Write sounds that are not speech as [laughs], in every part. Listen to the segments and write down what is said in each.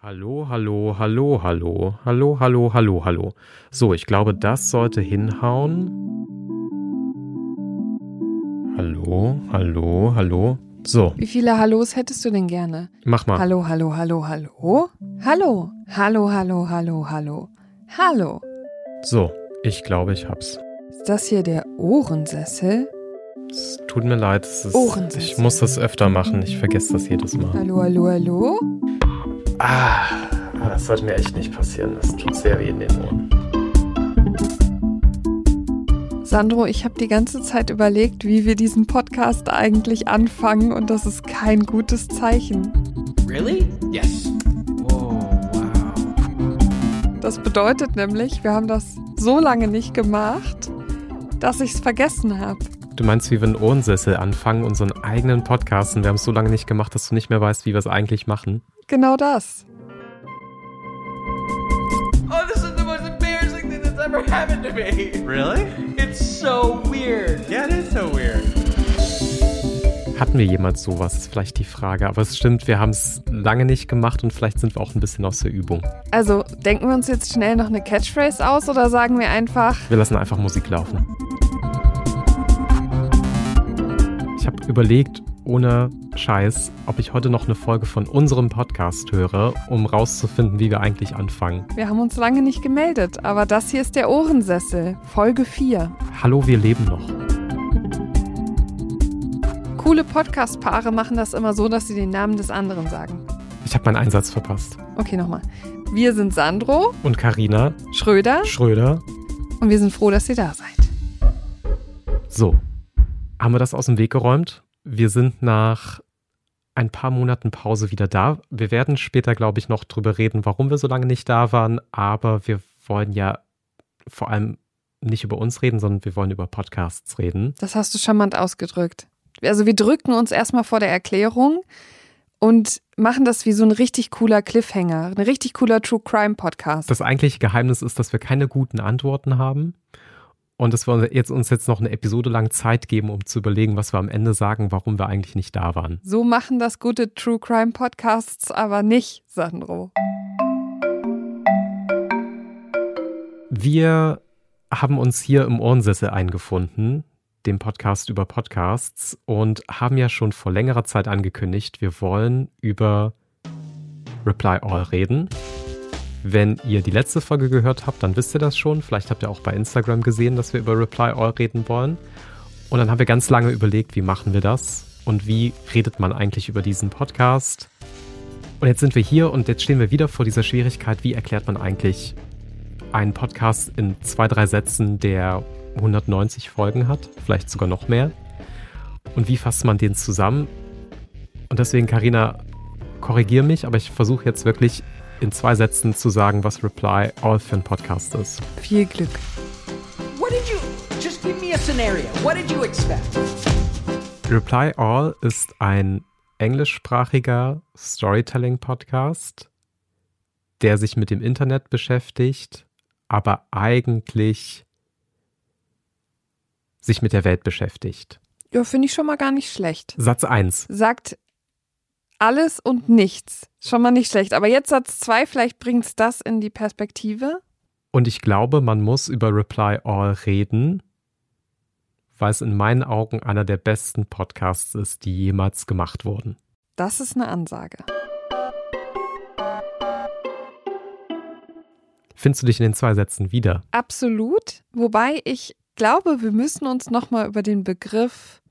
Hallo, hallo, hallo, hallo, hallo, hallo, hallo, hallo. So, ich glaube, das sollte hinhauen. Hallo, hallo, hallo. So, Wie viele Hallos hättest du denn gerne? mach mal. Hallo, hallo, hallo, hallo? Hallo, hallo, hallo, hallo, hallo. Hallo. So, ich glaube, ich hab's. Ist das hier der Ohrensessel? Es tut mir leid, es ist, Ohrensessel. ich muss das öfter machen. Ich vergesse das jedes Mal. Hallo, hallo, hallo? Ah, das sollte mir echt nicht passieren. Das tut sehr weh in den Ohren. Sandro, ich habe die ganze Zeit überlegt, wie wir diesen Podcast eigentlich anfangen und das ist kein gutes Zeichen. Really? Yes. Whoa, wow. Das bedeutet nämlich, wir haben das so lange nicht gemacht, dass ich es vergessen habe. Du meinst, wie wir einen Ohrensessel anfangen, unseren eigenen Podcast und wir haben es so lange nicht gemacht, dass du nicht mehr weißt, wie wir es eigentlich machen? Genau das. Oh, this is the most embarrassing thing that's ever happened to me. Really? It's so weird. Yeah, it is so weird. Hatten wir jemals sowas, ist vielleicht die Frage. Aber es stimmt, wir haben es lange nicht gemacht und vielleicht sind wir auch ein bisschen aus der Übung. Also, denken wir uns jetzt schnell noch eine Catchphrase aus oder sagen wir einfach, Wir lassen einfach Musik laufen. Habe überlegt, ohne Scheiß, ob ich heute noch eine Folge von unserem Podcast höre, um rauszufinden, wie wir eigentlich anfangen. wir haben uns lange nicht gemeldet, aber das hier ist der Ohrensessel, Folge 4. Hallo, wir leben noch. Coole Podcast-Paare machen das immer so, dass sie den Namen des anderen sagen. Ich habe meinen Einsatz verpasst. Okay, nochmal. Wir sind Sandro, Und Karina Schröder Schröder. und wir sind froh, dass ihr da seid. So, haben wir das aus dem Weg geräumt? Wir sind nach ein paar Monaten Pause wieder da. Wir werden später, glaube ich, noch drüber reden, warum wir so lange nicht da waren. Aber wir wollen ja vor allem nicht über uns reden, sondern wir wollen über Podcasts reden. Das hast du charmant ausgedrückt. Also wir drücken uns erstmal vor der Erklärung und machen das wie so ein richtig cooler Cliffhanger, ein richtig cooler True Crime Podcast. Das eigentliche Geheimnis ist, dass wir keine guten Antworten haben. Und dass wir jetzt, uns jetzt noch eine Episode lang Zeit geben, um zu überlegen, was wir am Ende sagen, warum wir eigentlich nicht da waren. So machen das gute True Crime Podcasts aber nicht, Sandro. Wir haben uns hier im Ohrensessel eingefunden, dem Podcast über Podcasts, und haben ja schon vor längerer Zeit angekündigt, wir wollen über Reply All reden. Wenn ihr die letzte Folge gehört habt, dann wisst ihr das schon. Vielleicht habt ihr auch bei Instagram gesehen, dass wir über Reply All reden wollen. Und dann haben wir ganz lange überlegt, wie machen wir das und wie redet man eigentlich über diesen Podcast. Und jetzt sind wir hier und jetzt stehen wir wieder vor dieser Schwierigkeit, wie erklärt man eigentlich einen Podcast in zwei, drei Sätzen, der 190 Folgen hat, vielleicht sogar noch mehr. Und wie fasst man den zusammen? Und deswegen, Karina, korrigier mich, aber ich versuche jetzt wirklich in zwei Sätzen zu sagen, was Reply All für ein Podcast ist. Viel Glück. What did you. Just give me a scenario. What did you expect? Reply All ist ein englischsprachiger Storytelling-Podcast, der sich mit dem Internet beschäftigt, aber eigentlich sich mit der Welt beschäftigt. Ja, finde ich schon mal gar nicht schlecht. Satz 1. Sagt alles und nichts. Schon mal nicht schlecht. Aber jetzt Satz 2, vielleicht bringt's das in die Perspektive. Und ich glaube, man muss über Reply All reden, weil es in meinen Augen einer der besten Podcasts ist, die jemals gemacht wurden. Das ist eine Ansage. Findest du dich in den zwei Sätzen wieder? Absolut. Wobei ich glaube, wir müssen uns nochmal über den Begriff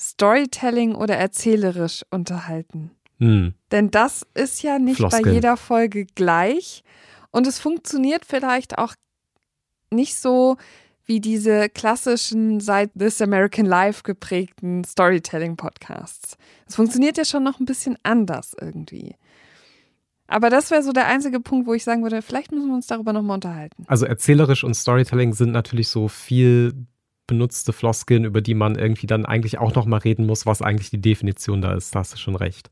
Storytelling oder erzählerisch unterhalten. Hm. Denn das ist ja nicht bei Floskeln. jeder Folge gleich. Und es funktioniert vielleicht auch nicht so wie diese klassischen seit This American Life geprägten Storytelling-Podcasts. Es funktioniert ja schon noch ein bisschen anders irgendwie. Aber das wäre so der einzige Punkt, wo ich sagen würde, vielleicht müssen wir uns darüber nochmal unterhalten. Also erzählerisch und Storytelling sind natürlich so viel benutzte Floskeln, über die man irgendwie dann eigentlich auch noch mal reden muss, was eigentlich die Definition da ist. Da hast du schon recht.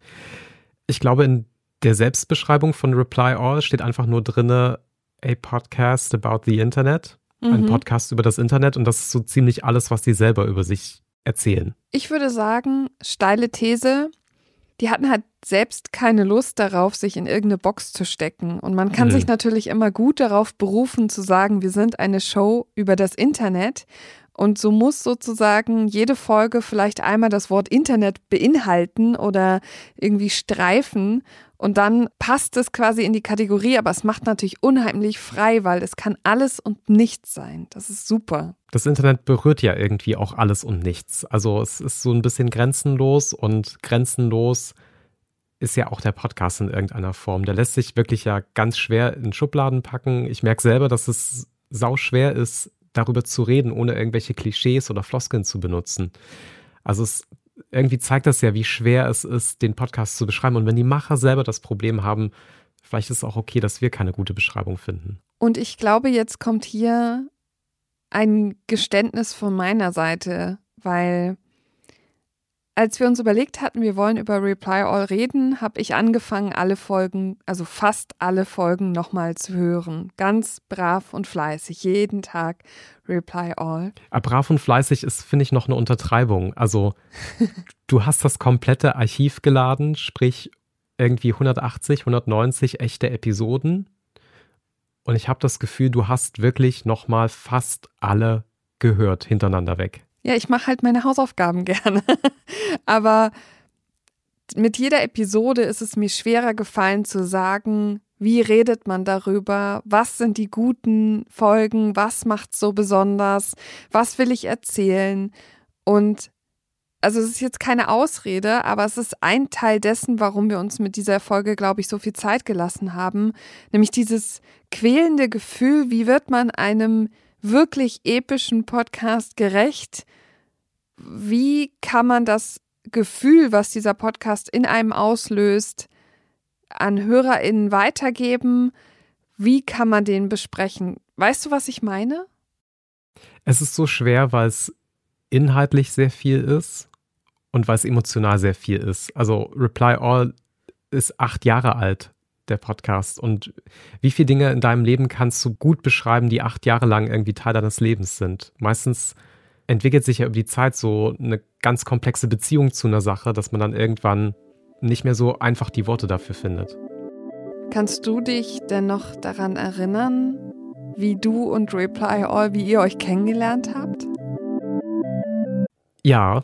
Ich glaube, in der Selbstbeschreibung von Reply All steht einfach nur drinne a podcast about the Internet, ein Mhm. Podcast über das Internet und das ist so ziemlich alles, was die selber über sich erzählen. Ich würde sagen, steile These, die hatten halt selbst keine Lust darauf, sich in irgendeine Box zu stecken. Und man kann Mhm. sich natürlich immer gut darauf berufen, zu sagen, wir sind eine Show über das Internet. Und so muss sozusagen jede Folge vielleicht einmal das Wort Internet beinhalten oder irgendwie streifen. Und dann passt es quasi in die Kategorie, aber es macht natürlich unheimlich frei, weil es kann alles und nichts sein. Das ist super. Das Internet berührt ja irgendwie auch alles und nichts. Also es ist so ein bisschen grenzenlos und grenzenlos ist ja auch der Podcast in irgendeiner Form. Der lässt sich wirklich ja ganz schwer in Schubladen packen. Ich merke selber, dass es sau schwer ist, darüber zu reden, ohne irgendwelche Klischees oder Floskeln zu benutzen. Also es irgendwie zeigt das ja, wie schwer es ist, den Podcast zu beschreiben. Und wenn die Macher selber das Problem haben, vielleicht ist es auch okay, dass wir keine gute Beschreibung finden. Und ich glaube, jetzt kommt hier ein Geständnis von meiner Seite, weil als wir uns überlegt hatten, wir wollen über Reply All reden, habe ich angefangen, alle Folgen, also fast alle Folgen nochmal zu hören. Ganz brav und fleißig, jeden Tag Reply All. Aber brav und fleißig ist, finde ich, noch eine Untertreibung. Also, du hast das komplette Archiv geladen, sprich irgendwie 180, 190 echte Episoden. Und ich habe das Gefühl, du hast wirklich nochmal fast alle gehört hintereinander weg. Ja, ich mache halt meine Hausaufgaben [laughs] gerne. Aber mit jeder Episode ist es mir schwerer gefallen zu sagen, wie redet man darüber? Was sind die guten Folgen? Was macht so besonders? Was will ich erzählen? Und also es ist jetzt keine Ausrede, aber es ist ein Teil dessen, warum wir uns mit dieser Folge, glaube ich, so viel Zeit gelassen haben, nämlich dieses quälende Gefühl, wie wird man einem wirklich epischen Podcast gerecht? Wie kann man das Gefühl, was dieser Podcast in einem auslöst, an HörerInnen weitergeben? Wie kann man den besprechen? Weißt du, was ich meine? Es ist so schwer, weil es inhaltlich sehr viel ist und weil es emotional sehr viel ist. Also Reply All ist acht Jahre alt, der Podcast. Und wie viele Dinge in deinem Leben kannst du gut beschreiben, die acht Jahre lang irgendwie Teil deines Lebens sind? Meistens entwickelt sich ja über die Zeit so eine ganz komplexe Beziehung zu einer Sache, dass man dann irgendwann nicht mehr so einfach die Worte dafür findet. Kannst du dich denn noch daran erinnern, wie du und Reply All, wie ihr euch kennengelernt habt? Ja,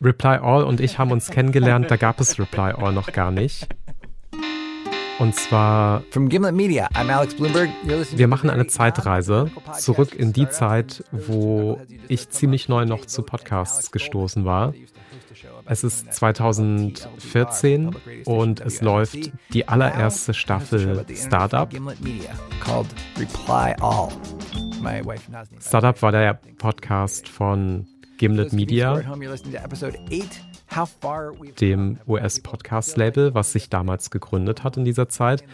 Reply All und ich haben uns kennengelernt, da gab es Reply All noch gar nicht. You're listening wir machen eine Zeitreise zurück in die. Zeit, wo ich ziemlich neu noch zu Podcasts gestoßen war. Es ist 2014 und es läuft die allererste Staffel Startup. Startup war der Podcast von Gimlet Media, dem US-Podcast-Label, was sich damals gegründet hat in dieser Zeit.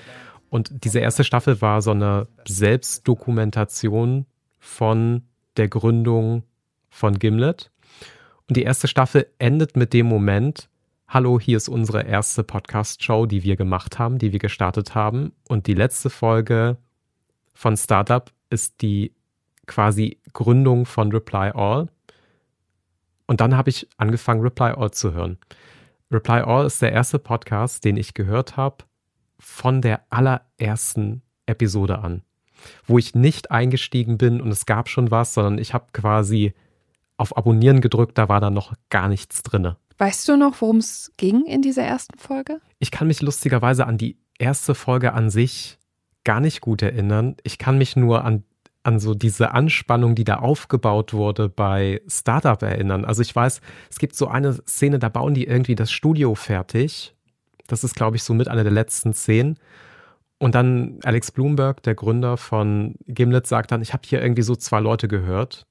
Und diese erste Staffel war so eine Selbstdokumentation von der Gründung von Gimlet. Und die erste Staffel endet mit dem Moment, hallo, hier ist unsere erste Podcast-Show, die wir gemacht haben, die wir gestartet haben. Und die letzte Folge von Startup ist die quasi Gründung von Reply All. Und dann habe ich angefangen, Reply All zu hören. Reply All ist der erste Podcast, den ich gehört habe von der allerersten Episode an, wo ich nicht eingestiegen bin und es gab schon was, sondern ich habe quasi auf Abonnieren gedrückt, da war dann noch gar nichts drinne. Weißt du noch, worum es ging in dieser ersten Folge? Ich kann mich lustigerweise an die erste Folge an sich gar nicht gut erinnern. Ich kann mich nur an, an so diese Anspannung, die da aufgebaut wurde bei Startup erinnern. Also ich weiß, es gibt so eine Szene, da bauen die irgendwie das Studio fertig. Das ist, glaube ich, so mit einer der letzten Szenen. Und dann Alex Bloomberg, der Gründer von Gimlet, sagt dann, ich habe hier irgendwie so zwei Leute gehört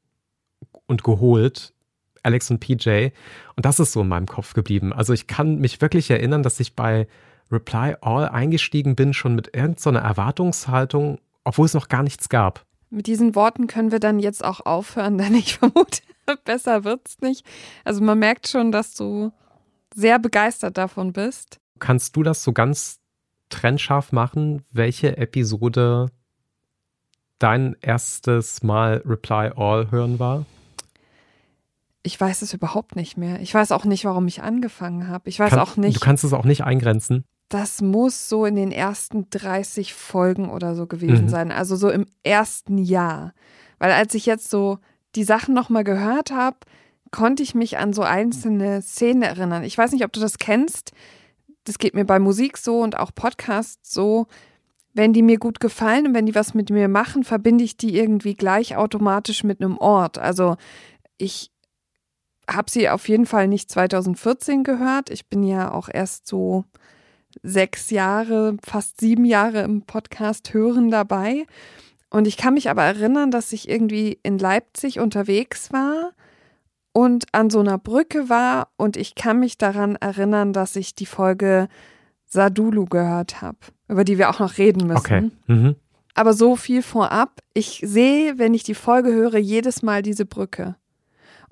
und geholt, Alex und PJ. Und das ist so in meinem Kopf geblieben. Also ich kann mich wirklich erinnern, dass ich bei Reply All eingestiegen bin, schon mit irgendeiner Erwartungshaltung, obwohl es noch gar nichts gab. Mit diesen Worten können wir dann jetzt auch aufhören, [laughs] denn ich vermute, besser wird's nicht. Also man merkt schon, dass du sehr begeistert davon bist. Kannst du das so ganz trennscharf machen, welche Episode dein erstes Mal Reply All hören war? Ich weiß es überhaupt nicht mehr. Ich weiß auch nicht, warum ich angefangen habe. Ich weiß Kann, auch nicht. Du kannst es auch nicht eingrenzen. Das muss so in den ersten 30 Folgen oder so gewesen Mhm. sein. Also so im ersten Jahr. Weil als ich jetzt so die Sachen nochmal gehört habe, konnte ich mich an so einzelne Szenen erinnern. Ich weiß nicht, ob du das kennst. Das geht mir bei Musik so und auch Podcasts so. Wenn die mir gut gefallen und wenn die was mit mir machen, verbinde ich die irgendwie gleich automatisch mit einem Ort. Also ich habe sie auf jeden Fall nicht 2014 gehört. Ich bin ja auch erst so sechs Jahre, fast sieben Jahre im Podcast hören dabei. Und ich kann mich aber erinnern, dass ich irgendwie in Leipzig unterwegs war und an so einer Brücke war und ich kann mich daran erinnern, dass ich die Folge Sadulu gehört habe, über die wir auch noch reden müssen. Okay. Mhm. Aber so viel vorab. Ich sehe, wenn ich die Folge höre, jedes Mal diese Brücke.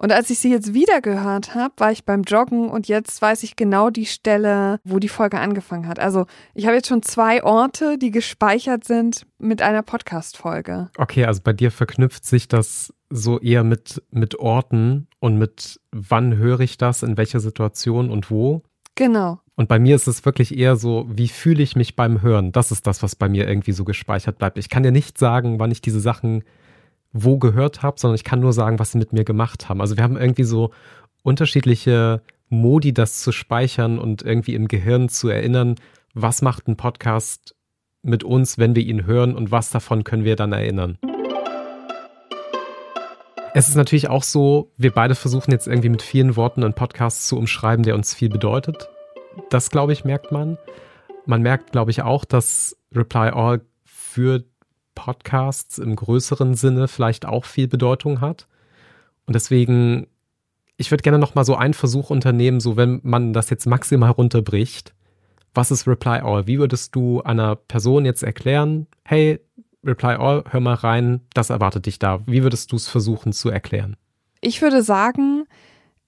Und als ich sie jetzt wieder gehört habe, war ich beim Joggen und jetzt weiß ich genau die Stelle, wo die Folge angefangen hat. Also ich habe jetzt schon zwei Orte, die gespeichert sind mit einer Podcast-Folge. Okay, also bei dir verknüpft sich das so eher mit, mit Orten und mit wann höre ich das, in welcher Situation und wo. Genau. Und bei mir ist es wirklich eher so, wie fühle ich mich beim Hören? Das ist das, was bei mir irgendwie so gespeichert bleibt. Ich kann dir nicht sagen, wann ich diese Sachen wo gehört habe, sondern ich kann nur sagen, was sie mit mir gemacht haben. Also wir haben irgendwie so unterschiedliche Modi, das zu speichern und irgendwie im Gehirn zu erinnern, was macht ein Podcast mit uns, wenn wir ihn hören und was davon können wir dann erinnern. Es ist natürlich auch so, wir beide versuchen jetzt irgendwie mit vielen Worten einen Podcast zu umschreiben, der uns viel bedeutet. Das, glaube ich, merkt man. Man merkt, glaube ich, auch, dass Reply All für Podcasts im größeren Sinne vielleicht auch viel Bedeutung hat. Und deswegen, ich würde gerne noch mal so einen Versuch unternehmen, so wenn man das jetzt maximal runterbricht. Was ist Reply All? Wie würdest du einer Person jetzt erklären, hey, Reply All, hör mal rein, das erwartet dich da. Wie würdest du es versuchen zu erklären? Ich würde sagen,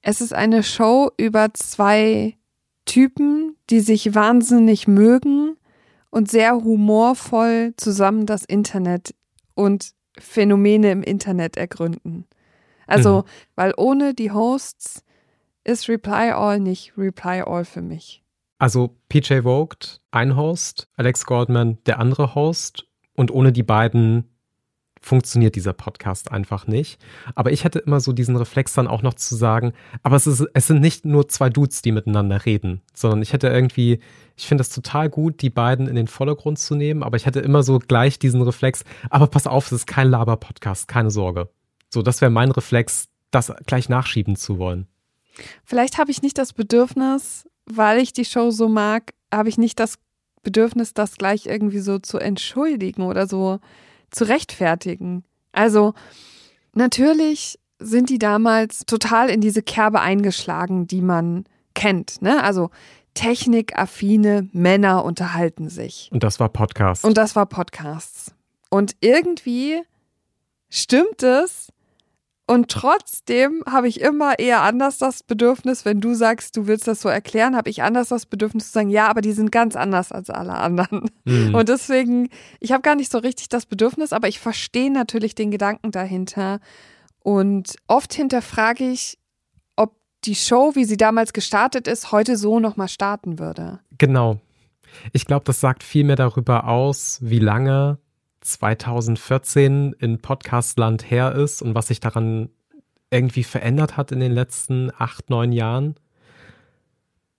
es ist eine Show über zwei Typen, die sich wahnsinnig mögen und sehr humorvoll zusammen das Internet und Phänomene im Internet ergründen. Also, Mhm. weil ohne die Hosts ist Reply All nicht Reply All für mich. Also PJ Vogt, ein Host, Alex Goldman, der andere Host. Und ohne die beiden funktioniert dieser Podcast einfach nicht. Aber ich hätte immer so diesen Reflex dann auch noch zu sagen, aber es, ist, es sind nicht nur zwei Dudes, die miteinander reden, sondern ich hätte irgendwie, ich finde es total gut, die beiden in den Vordergrund zu nehmen, aber ich hätte immer so gleich diesen Reflex, aber pass auf, es ist kein Laber-Podcast, keine Sorge. So, das wäre mein Reflex, das gleich nachschieben zu wollen. Vielleicht habe ich nicht das Bedürfnis, weil ich die Show so mag, habe ich nicht das Bedürfnis, das gleich irgendwie so zu entschuldigen oder so zu rechtfertigen. Also natürlich sind die damals total in diese Kerbe eingeschlagen, die man kennt. Ne? Also technikaffine Männer unterhalten sich. Und das war Podcast. Und das war Podcasts. Und irgendwie stimmt es. Und trotzdem habe ich immer eher anders das Bedürfnis, wenn du sagst, du willst das so erklären, habe ich anders das Bedürfnis zu sagen, ja, aber die sind ganz anders als alle anderen. Mhm. Und deswegen, ich habe gar nicht so richtig das Bedürfnis, aber ich verstehe natürlich den Gedanken dahinter. Und oft hinterfrage ich, ob die Show, wie sie damals gestartet ist, heute so nochmal starten würde. Genau. Ich glaube, das sagt viel mehr darüber aus, wie lange 2014 in Podcastland her ist und was sich daran irgendwie verändert hat in den letzten acht, neun Jahren,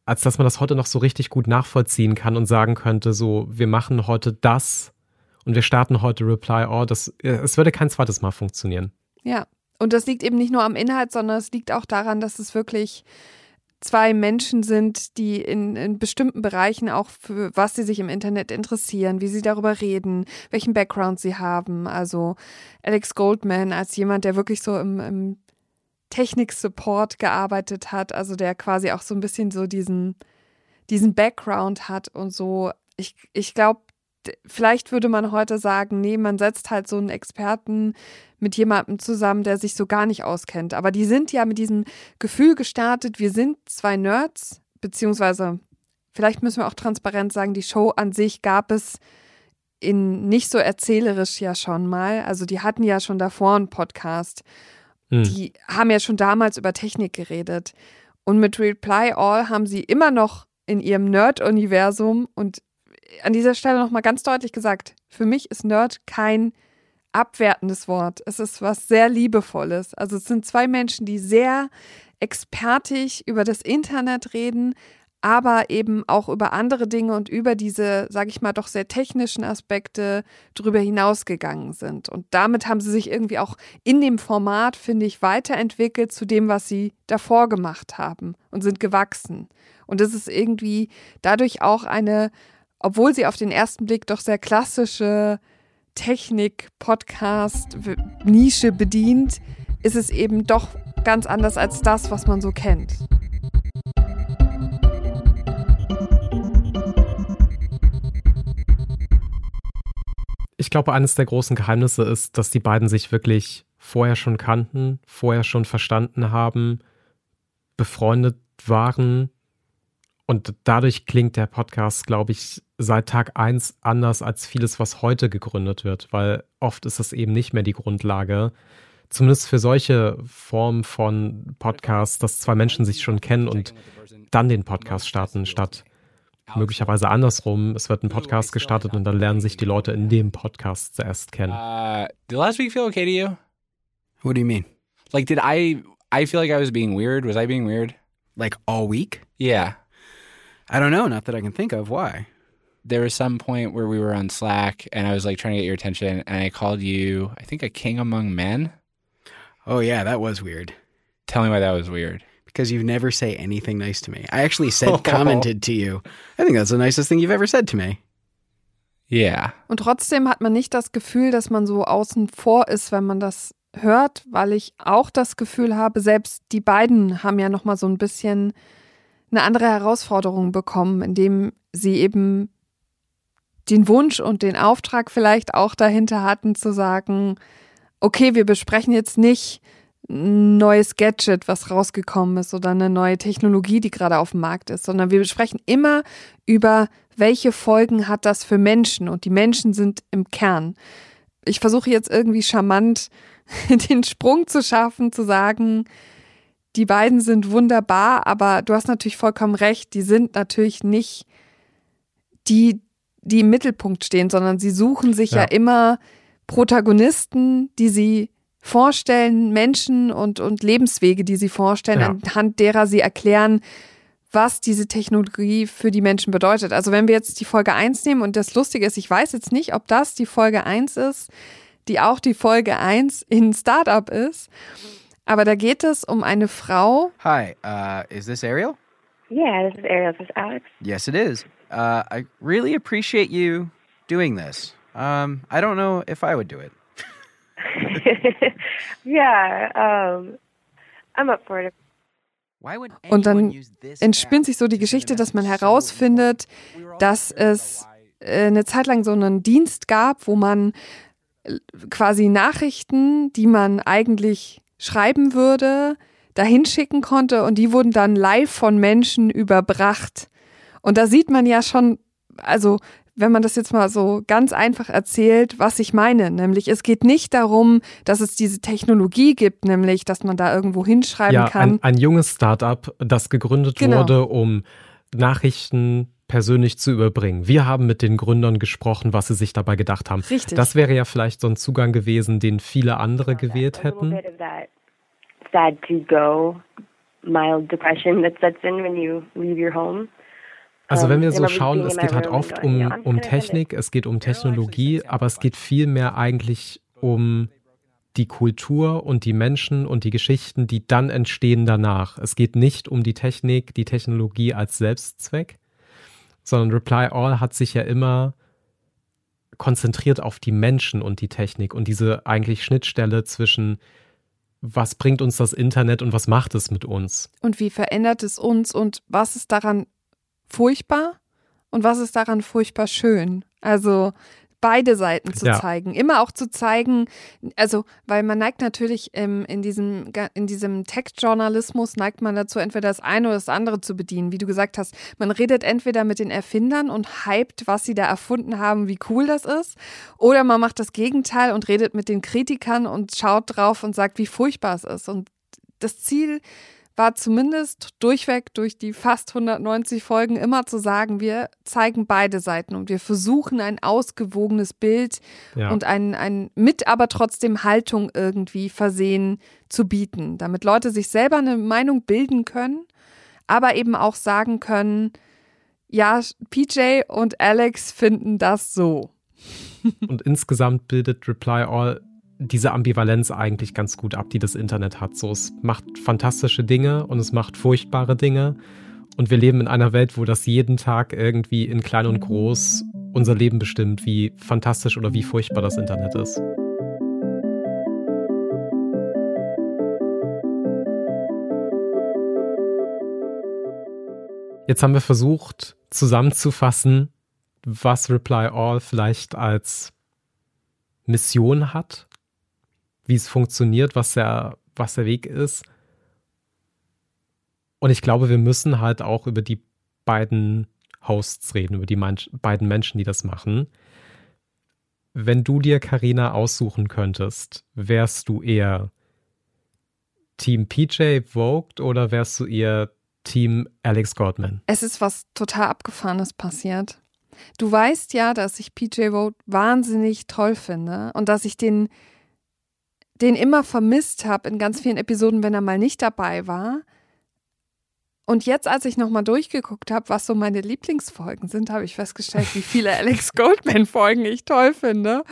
als dass man das heute noch so richtig gut nachvollziehen kann und sagen könnte, so, wir machen heute das und wir starten heute Reply All. Das, es würde kein zweites Mal funktionieren. Ja. Und das liegt eben nicht nur am Inhalt, sondern es liegt auch daran, dass es wirklich zwei Menschen sind, die in, in bestimmten Bereichen auch für was sie sich im Internet interessieren, wie sie darüber reden, welchen Background sie haben. Also Alex Goldman als jemand, der wirklich so im, im Technik-Support gearbeitet hat, also der quasi auch so ein bisschen so diesen, diesen Background hat und so. Ich, ich glaube, vielleicht würde man heute sagen, nee, man setzt halt so einen Experten mit jemandem zusammen, der sich so gar nicht auskennt. Aber die sind ja mit diesem Gefühl gestartet, wir sind zwei Nerds, beziehungsweise vielleicht müssen wir auch transparent sagen, die Show an sich gab es in nicht so erzählerisch ja schon mal. Also die hatten ja schon davor einen Podcast. hm. die haben ja schon damals über Technik geredet. Und mit Reply All haben sie immer noch in ihrem Nerd-Universum und an dieser Stelle nochmal ganz deutlich gesagt, für mich ist Nerd kein abwertendes Wort. Es ist was sehr Liebevolles. Also es sind zwei Menschen, die sehr expertig über das Internet reden, aber eben auch über andere Dinge und über diese, sage ich mal, doch sehr technischen Aspekte drüber hinausgegangen sind. Und damit haben sie sich irgendwie auch in dem Format, finde ich, weiterentwickelt zu dem, was sie davor gemacht haben und sind gewachsen. Und es ist irgendwie dadurch auch eine, obwohl sie auf den ersten Blick doch sehr klassische Technik-Podcast-Nische bedient, ist es eben doch ganz anders als das, was man so kennt. Ich glaube, eines der großen Geheimnisse ist, dass die beiden sich wirklich vorher schon kannten, vorher schon verstanden haben, befreundet waren. Und dadurch klingt der Podcast, glaube ich, seit Tag 1 anders als vieles, was heute gegründet wird, weil oft ist es eben nicht mehr die Grundlage, zumindest für solche Formen von Podcasts, dass zwei Menschen sich schon kennen und dann den Podcast starten, statt möglicherweise andersrum. Es wird ein Podcast gestartet und dann lernen sich die Leute in dem Podcast zuerst kennen. Uh, did last week feel okay to you? What do you mean? Like, did I? I feel like I was being weird. Was I being weird? Like all week? Yeah. I don't know. Not that I can think of. Why? There was some point where we were on Slack and I was like trying to get your attention and I called you, I think, a king among men. Oh, yeah, that was weird. Tell me why that was weird. Because you never say anything nice to me. I actually said, [laughs] commented to you. I think that's the nicest thing you've ever said to me. Yeah. Und trotzdem hat man nicht das Gefühl, dass man so außen vor ist, wenn man das hört, weil ich auch das Gefühl habe, selbst die beiden haben ja noch mal so ein bisschen eine andere Herausforderung bekommen, indem sie eben den Wunsch und den Auftrag vielleicht auch dahinter hatten zu sagen, okay, wir besprechen jetzt nicht ein neues Gadget, was rausgekommen ist oder eine neue Technologie, die gerade auf dem Markt ist, sondern wir besprechen immer über, welche Folgen hat das für Menschen und die Menschen sind im Kern. Ich versuche jetzt irgendwie charmant [laughs] den Sprung zu schaffen, zu sagen, die beiden sind wunderbar, aber du hast natürlich vollkommen recht, die sind natürlich nicht die, die im Mittelpunkt stehen, sondern sie suchen sich ja, ja immer Protagonisten, die sie vorstellen, Menschen und, und Lebenswege, die sie vorstellen, ja. anhand derer sie erklären, was diese Technologie für die Menschen bedeutet. Also wenn wir jetzt die Folge 1 nehmen und das Lustige ist, ich weiß jetzt nicht, ob das die Folge 1 ist, die auch die Folge 1 in Startup ist, aber da geht es um eine Frau. Hi, uh, is this Ariel? Yeah, this is Ariel. Is this Alex? Yes, it is. Uh, I really appreciate you doing this. Um, I don't know if I would do it. [laughs] yeah, um, I'm up for it. Und dann entspinnt sich so die Geschichte, dass man herausfindet, dass es äh, eine Zeit lang so einen Dienst gab, wo man äh, quasi Nachrichten, die man eigentlich schreiben würde, dahin schicken konnte und die wurden dann live von Menschen überbracht. Und da sieht man ja schon, also wenn man das jetzt mal so ganz einfach erzählt, was ich meine. Nämlich, es geht nicht darum, dass es diese Technologie gibt, nämlich, dass man da irgendwo hinschreiben ja, kann. Ein, ein junges Startup, das gegründet genau. wurde, um Nachrichten persönlich zu überbringen. Wir haben mit den Gründern gesprochen, was sie sich dabei gedacht haben. Richtig. Das wäre ja vielleicht so ein Zugang gewesen, den viele andere gewählt hätten. Sad to go, mild depression that sets in when you leave your home. Also wenn wir so schauen, es geht halt oft um, um Technik, es geht um Technologie, aber es geht viel mehr eigentlich um die Kultur und die Menschen und die Geschichten, die dann entstehen danach. Es geht nicht um die Technik, die Technologie als Selbstzweck, sondern Reply All hat sich ja immer konzentriert auf die Menschen und die Technik und diese eigentlich Schnittstelle zwischen was bringt uns das Internet und was macht es mit uns? Und wie verändert es uns und was ist daran furchtbar und was ist daran furchtbar schön. Also beide Seiten zu Ja. zeigen. Immer auch zu zeigen, also, weil man neigt natürlich ähm, in diesem, in diesem Textjournalismus neigt man dazu, entweder das eine oder das andere zu bedienen. Wie du gesagt hast, man redet entweder mit den Erfindern und hypt, was sie da erfunden haben, wie cool das ist, oder man macht das Gegenteil und redet mit den Kritikern und schaut drauf und sagt, wie furchtbar es ist. Und das Ziel war zumindest durchweg durch die fast 190 Folgen immer zu sagen, wir zeigen beide Seiten und wir versuchen ein ausgewogenes Bild Ja. und ein, ein mit aber trotzdem Haltung irgendwie versehen zu bieten, damit Leute sich selber eine Meinung bilden können, aber eben auch sagen können, ja, PJ und Alex finden das so. Und insgesamt bildet Reply All diese Ambivalenz eigentlich ganz gut ab, die das Internet hat. So, es macht fantastische Dinge und es macht furchtbare Dinge. Und wir leben in einer Welt, wo das jeden Tag irgendwie in klein und groß unser Leben bestimmt, wie fantastisch oder wie furchtbar das Internet ist. Jetzt haben wir versucht zusammenzufassen, was Reply All vielleicht als Mission hat, wie es funktioniert, was der, was der Weg ist. Und ich glaube, wir müssen halt auch über die beiden Hosts reden, über die Mensch, beiden Menschen, die das machen. Wenn du dir Karina aussuchen könntest, wärst du eher Team PJ Vogt oder wärst du eher Team Alex Goldman? Es ist was total Abgefahrenes passiert. Du weißt ja, dass ich PJ Vogt wahnsinnig toll finde und dass ich den, den immer vermisst habe in ganz vielen Episoden, wenn er mal nicht dabei war. Und jetzt, als ich nochmal durchgeguckt habe, was so meine Lieblingsfolgen sind, habe ich festgestellt, wie viele [laughs] Alex Goldman-Folgen ich toll finde.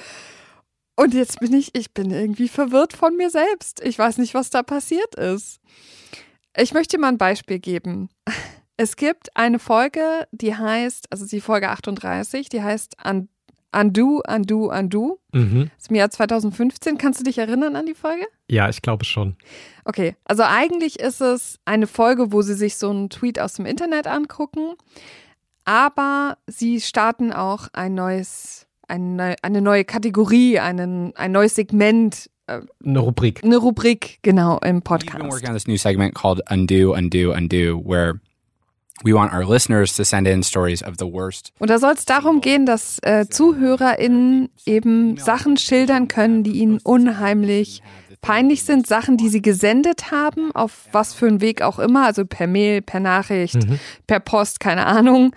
Und jetzt bin ich, ich bin irgendwie verwirrt von mir selbst. Ich weiß nicht, was da passiert ist. Ich möchte mal ein Beispiel geben. Es gibt eine Folge, die heißt, also die Folge 38, die heißt Un- Undo, Undo, Undo. Mhm. Das ist im Jahr 2015. Kannst du dich erinnern an die Folge? Ja, ich glaube schon. Okay, also eigentlich ist es eine Folge, wo sie sich so einen Tweet aus dem Internet angucken, aber sie starten auch ein neues, ein neu, eine neue Kategorie, einen, ein neues Segment, äh, Eine Rubrik. eine Rubrik, genau, im We've been Podcast. working on this new segment called Undo, Undo, Undo, where we want our listeners to send in stories of the worst. Und da soll es darum gehen, dass äh, ZuhörerInnen eben Sachen schildern können, die ihnen unheimlich peinlich sind, Sachen, die sie gesendet haben, auf was für einen Weg auch immer, also per Mail, per Nachricht, per Post, keine Ahnung,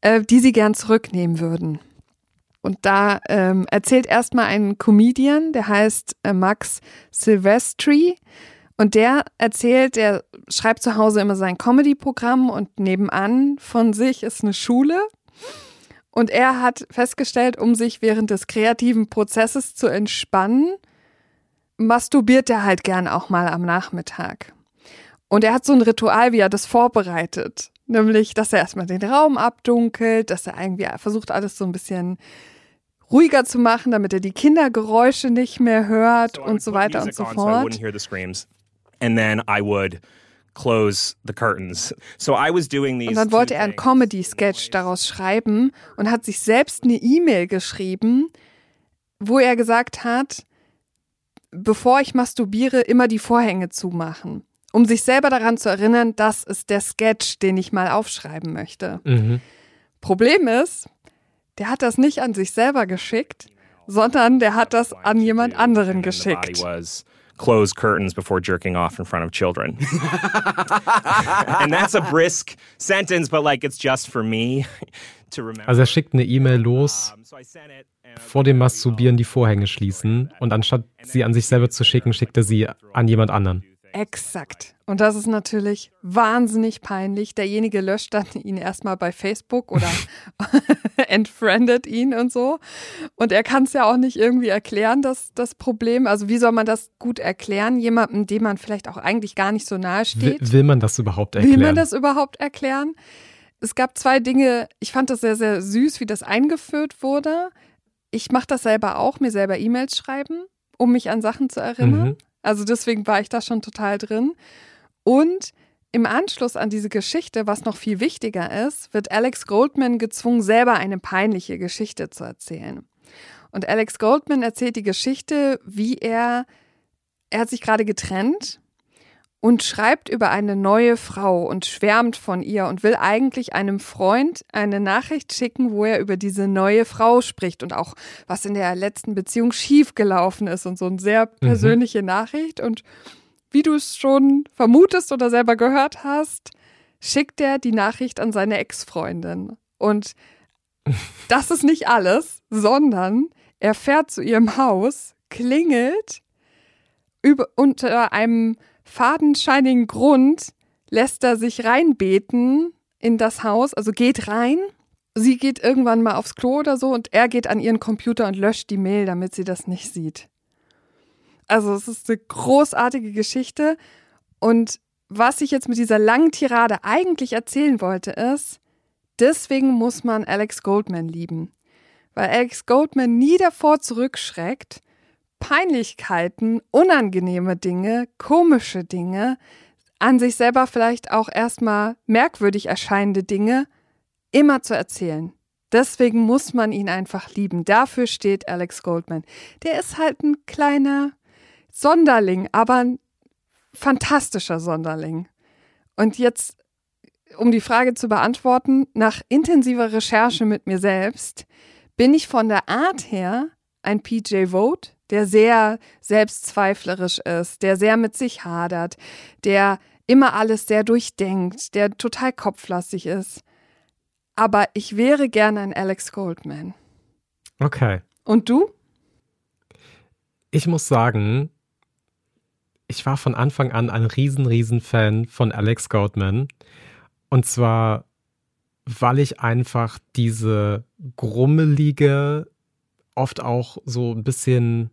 äh, die sie gern zurücknehmen würden. Und da ähm, erzählt erstmal ein Comedian, der heißt äh, Max Silvestri. Und der erzählt, der schreibt zu Hause immer sein Comedy-Programm und nebenan von sich ist eine Schule. Und er hat festgestellt, um sich während des kreativen Prozesses zu entspannen, masturbiert er halt gern auch mal am Nachmittag. Und er hat so ein Ritual, wie er das vorbereitet. Nämlich, dass er erstmal den Raum abdunkelt, dass er irgendwie versucht, alles so ein bisschen ruhiger zu machen, damit er die Kindergeräusche nicht mehr hört und so weiter und so So fort. screams, and then I would close the curtains. So I was doing these. Und dann wollte er einen things. Comedy-Sketch daraus schreiben und hat sich selbst eine E-Mail geschrieben, wo er gesagt hat, bevor ich masturbiere, immer die Vorhänge zumachen. Um sich selber daran zu erinnern, das ist der Sketch, den ich mal aufschreiben möchte. Mhm. Problem ist, der hat das nicht an sich selber geschickt, sondern der hat das an jemand anderen And then the body geschickt. Close curtains before jerking off in front of children. [laughs] and that's a brisk sentence, but like it's just for me to remember. Also er schickt eine E-Mail los, Um, so I sent it, and vor dem Masturbieren die Vorhänge schließen und anstatt sie an sich selber zu schicken, schickt er sie an jemand anderen. Exakt. Und das ist natürlich wahnsinnig peinlich. Derjenige löscht dann ihn erstmal bei Facebook oder [laughs] [laughs] entfriendet ihn und so. Und er kann es ja auch nicht irgendwie erklären, das, das Problem. Also wie soll man das gut erklären? Jemandem, dem man vielleicht auch eigentlich gar nicht so nahe Will, steht. will man das überhaupt erklären? Will man das überhaupt erklären? Es gab zwei Dinge, ich fand das sehr, sehr süß, wie das eingeführt wurde. Ich mache das selber auch, mir selber E-Mails schreiben, um mich an Sachen zu erinnern. Mhm. Also deswegen war ich da schon total drin. Und im Anschluss an diese Geschichte, was noch viel wichtiger ist, wird Alex Goldman gezwungen, selber eine peinliche Geschichte zu erzählen. Und Alex Goldman erzählt die Geschichte, wie er, er hat sich gerade getrennt und schreibt über eine neue Frau und schwärmt von ihr und will eigentlich einem Freund eine Nachricht schicken, wo er über diese neue Frau spricht und auch was in der letzten Beziehung schiefgelaufen ist und so eine sehr persönliche mhm. Nachricht. Und wie du es schon vermutest oder selber gehört hast, schickt er die Nachricht an seine Ex-Freundin. Und [laughs] das ist nicht alles, sondern er fährt zu ihrem Haus, klingelt über, unter einem fadenscheinigen Grund lässt er sich reinbeten in das Haus, also geht rein. Sie geht irgendwann mal aufs Klo oder so und er geht an ihren Computer und löscht die Mail, damit sie das nicht sieht. Also es ist eine großartige Geschichte und was ich jetzt mit dieser langen Tirade eigentlich erzählen wollte ist, deswegen muss man Alex Goldman lieben. Weil Alex Goldman nie davor zurückschreckt, Peinlichkeiten, unangenehme Dinge, komische Dinge, an sich selber vielleicht auch erstmal merkwürdig erscheinende Dinge immer zu erzählen. Deswegen muss man ihn einfach lieben. Dafür steht Alex Goldman. Der ist halt ein kleiner Sonderling, aber ein fantastischer Sonderling. Und jetzt, um die Frage zu beantworten, nach intensiver Recherche mit mir selbst, bin ich von der Art her ein PJ Vote, der sehr selbstzweiflerisch ist, der sehr mit sich hadert, der immer alles sehr durchdenkt, der total kopflastig ist. Aber ich wäre gerne ein Alex Goldman. Okay. Und du? Ich muss sagen, ich war von Anfang an ein riesen, riesen Fan von Alex Goldman. Und zwar, weil ich einfach diese grummelige, oft auch so ein bisschen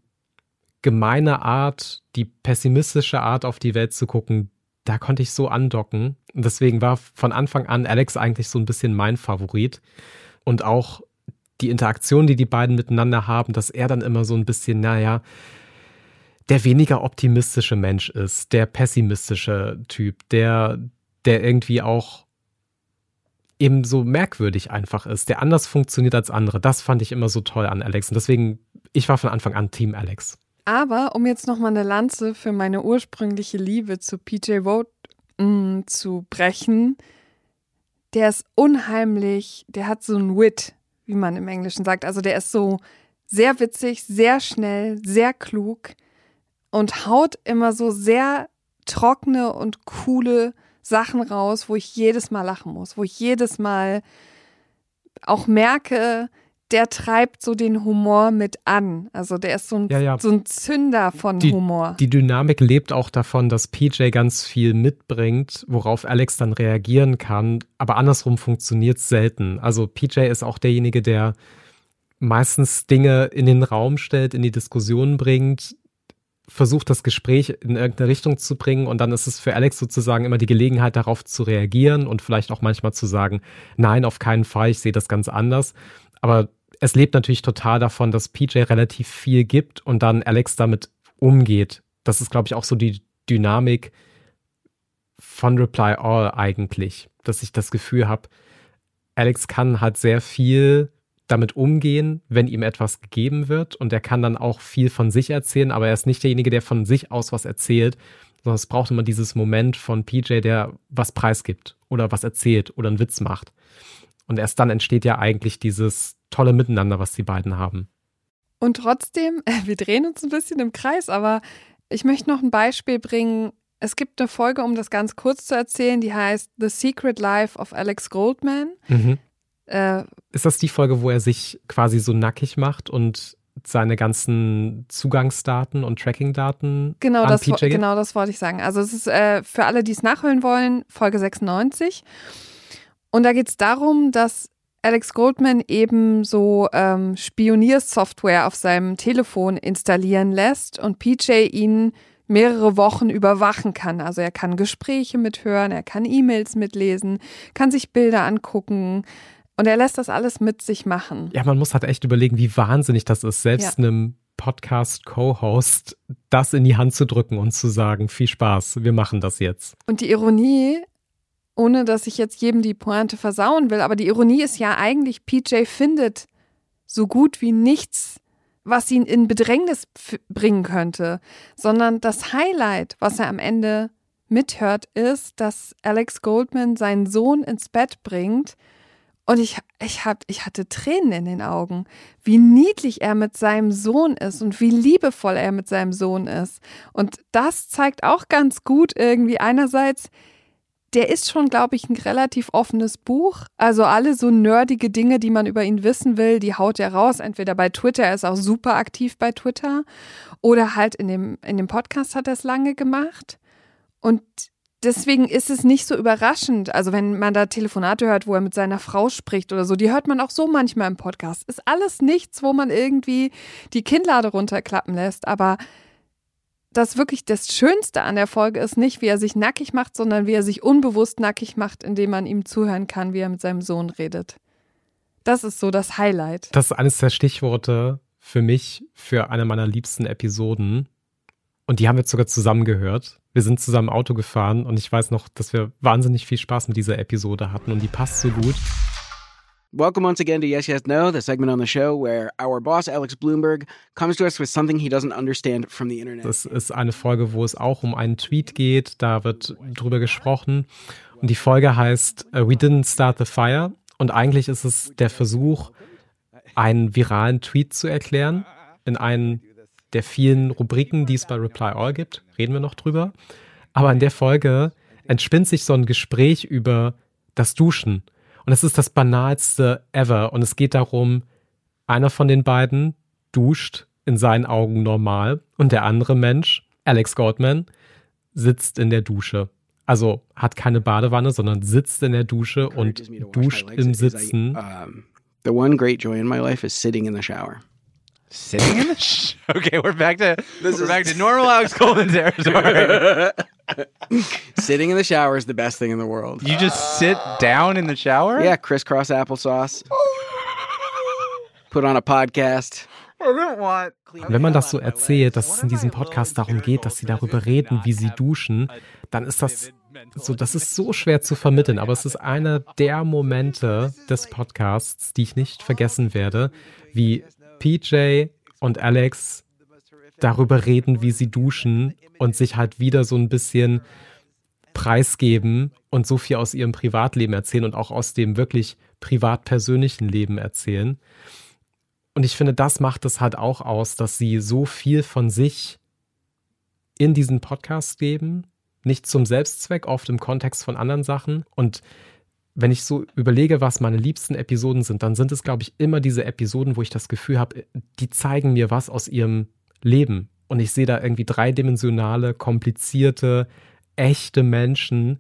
gemeine Art, die pessimistische Art auf die Welt zu gucken, da konnte ich so andocken. Und deswegen war von Anfang an Alex eigentlich so ein bisschen mein Favorit. Und auch die Interaktion, die die beiden miteinander haben, dass er dann immer so ein bisschen, naja, der weniger optimistische Mensch ist, der pessimistische Typ, der, der irgendwie auch eben so merkwürdig einfach ist, der anders funktioniert als andere. Das fand ich immer so toll an Alex. Und deswegen, ich war von Anfang an Team Alex. Aber um jetzt nochmal eine Lanze für meine ursprüngliche Liebe zu PJ Vogt mm, zu brechen, der ist unheimlich, der hat so ein Wit, wie man im Englischen sagt. Also der ist so sehr witzig, sehr schnell, sehr klug und haut immer so sehr trockene und coole Sachen raus, wo ich jedes Mal lachen muss, wo ich jedes Mal auch merke, der treibt so den Humor mit an. Also der ist so ein, ja, ja. So ein Zünder von die, Humor. Die Dynamik lebt auch davon, dass PJ ganz viel mitbringt, worauf Alex dann reagieren kann. Aber andersrum funktioniert es selten. Also PJ ist auch derjenige, der meistens Dinge in den Raum stellt, in die Diskussion bringt, versucht, das Gespräch in irgendeine Richtung zu bringen und dann ist es für Alex sozusagen immer die Gelegenheit, darauf zu reagieren und vielleicht auch manchmal zu sagen, nein, auf keinen Fall, ich sehe das ganz anders. Aber es lebt natürlich total davon, dass PJ relativ viel gibt und dann Alex damit umgeht. Das ist, glaube ich, auch so die Dynamik von Reply All eigentlich, dass ich das Gefühl habe, Alex kann halt sehr viel damit umgehen, wenn ihm etwas gegeben wird. Und er kann dann auch viel von sich erzählen, aber er ist nicht derjenige, der von sich aus was erzählt, sondern es braucht immer dieses Moment von PJ, der was preisgibt oder was erzählt oder einen Witz macht. Und erst dann entsteht ja eigentlich dieses tolle Miteinander, was die beiden haben. Und trotzdem, wir drehen uns ein bisschen im Kreis, aber ich möchte noch ein Beispiel bringen. Es gibt eine Folge, um das ganz kurz zu erzählen, die heißt The Secret Life of Alex Goldman. Mhm. Äh, ist das die Folge, wo er sich quasi so nackig macht und seine ganzen Zugangsdaten und Trackingdaten genau an das, PJ gibt? Genau, das wollte ich sagen. Also es ist äh, für alle, die es nachholen wollen, Folge 96. Und da geht es darum, dass Alex Goldman eben so ähm, Spioniersoftware auf seinem Telefon installieren lässt und PJ ihn mehrere Wochen überwachen kann. Also er kann Gespräche mithören, er kann E-Mails mitlesen, kann sich Bilder angucken, und er lässt das alles mit sich machen. Ja, man muss halt echt überlegen, wie wahnsinnig das ist, selbst ja. einem Podcast-Co-Host das in die Hand zu drücken und zu sagen, viel Spaß, wir machen das jetzt. Und die Ironie, ohne dass ich jetzt jedem die Pointe versauen will, aber die Ironie ist ja eigentlich, PJ findet so gut wie nichts, was ihn in Bedrängnis bringen könnte, sondern das Highlight, was er am Ende mithört, ist, dass Alex Goldman seinen Sohn ins Bett bringt. Und ich, ich, hab, ich hatte Tränen in den Augen, wie niedlich er mit seinem Sohn ist und wie liebevoll er mit seinem Sohn ist. Und das zeigt auch ganz gut irgendwie einerseits, der ist schon, glaube ich, ein relativ offenes Buch. Also alle so nerdige Dinge, die man über ihn wissen will, die haut er raus. Entweder bei Twitter, er ist auch super aktiv bei Twitter, oder halt in dem, in dem Podcast hat er es lange gemacht. Und deswegen ist es nicht so überraschend. Also wenn man da Telefonate hört, wo er mit seiner Frau spricht oder so, die hört man auch so manchmal im Podcast. Ist alles nichts, wo man irgendwie die Kinnlade runterklappen lässt. Aber das wirklich das Schönste an der Folge ist nicht, wie er sich nackig macht, sondern wie er sich unbewusst nackig macht, indem man ihm zuhören kann, wie er mit seinem Sohn redet. Das ist so das Highlight. Das ist eines der Stichworte für mich für eine meiner liebsten Episoden. Und die haben wir sogar zusammen gehört. Wir sind zusammen Auto gefahren und ich weiß noch, dass wir wahnsinnig viel Spaß mit dieser Episode hatten und die passt so gut. Welcome once again to Yes, Yes, No, the segment on the show where our boss, Alex Bloomberg, comes to us with something he doesn't understand from the internet. Das ist eine Folge, wo es auch um einen Tweet geht. Da wird drüber gesprochen. Und die Folge heißt uh, We Didn't Start the Fire. Und eigentlich ist es der Versuch, einen viralen Tweet zu erklären in einen der vielen Rubriken, die es bei Reply All gibt. Reden wir noch drüber. Aber in der Folge entspinnt sich so ein Gespräch über das Duschen. Und es ist das banalste ever. Und es geht darum, einer von den beiden duscht in seinen Augen normal und der andere Mensch, Alex Goldman, sitzt in der Dusche. Also hat keine Badewanne, sondern sitzt in der Dusche und duscht im Sitzen. The one great joy in my life is sitting in the shower. Sitting in the sh- okay, we're back to this we're back to normal Alex Coleman territory. [laughs] Sitting in the shower is the best thing in the world. You just sit down in the shower? Yeah, crisscross applesauce. Put on a podcast. Wenn man das so erzählt, dass es in diesem Podcast darum geht, dass sie darüber reden, wie sie duschen, dann ist das so, das ist so schwer zu vermitteln, aber es ist einer der Momente des Podcasts, die ich nicht vergessen werde, wie PJ und Alex darüber reden, wie sie duschen und sich halt wieder so ein bisschen preisgeben und so viel aus ihrem Privatleben erzählen und auch aus dem wirklich privat-persönlichen Leben erzählen. Und ich finde, das macht es halt auch aus, dass sie so viel von sich in diesen Podcast geben, nicht zum Selbstzweck, oft im Kontext von anderen Sachen. Und wenn ich so überlege, was meine liebsten Episoden sind, dann sind es, glaube ich, immer diese Episoden, wo ich das Gefühl habe, die zeigen mir was aus ihrem Leben. Und ich sehe da irgendwie dreidimensionale, komplizierte, echte Menschen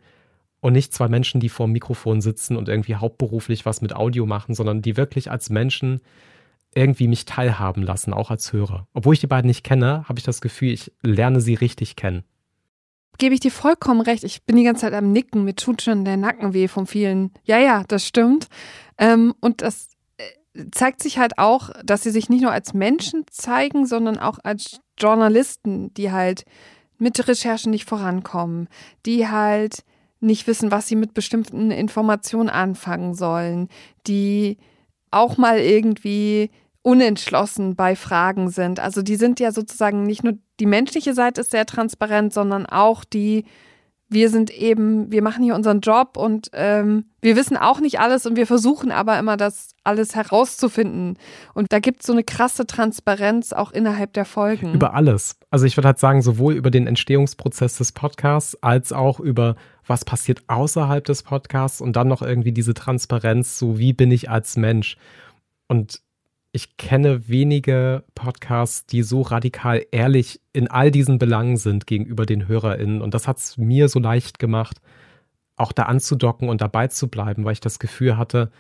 und nicht zwei Menschen, die vor dem Mikrofon sitzen und irgendwie hauptberuflich was mit Audio machen, sondern die wirklich als Menschen irgendwie mich teilhaben lassen, auch als Hörer. Obwohl ich die beiden nicht kenne, habe ich das Gefühl, ich lerne sie richtig kennen. Gebe ich dir vollkommen recht. Ich bin die ganze Zeit am Nicken. Mir tut schon der Nacken weh von vielen. Ja, ja, das stimmt. Ähm, und das äh, zeigt sich halt auch, dass sie sich nicht nur als Menschen zeigen, sondern auch als Journalisten, die halt mit Recherchen nicht vorankommen, die halt nicht wissen, was sie mit bestimmten Informationen anfangen sollen, die auch mal irgendwie unentschlossen bei Fragen sind. Also die sind ja sozusagen nicht nur die menschliche Seite ist sehr transparent, sondern auch die, wir sind eben, wir machen hier unseren Job und ähm, wir wissen auch nicht alles und wir versuchen aber immer das alles herauszufinden. Und da gibt es so eine krasse Transparenz auch innerhalb der Folgen. Über alles. Also ich würde halt sagen, sowohl über den Entstehungsprozess des Podcasts als auch über was passiert außerhalb des Podcasts und dann noch irgendwie diese Transparenz, so wie bin ich als Mensch. Und ich kenne wenige Podcasts, die so radikal ehrlich in all diesen Belangen sind gegenüber den HörerInnen. Und das hat es mir so leicht gemacht, auch da anzudocken und dabei zu bleiben, weil ich das Gefühl hatte,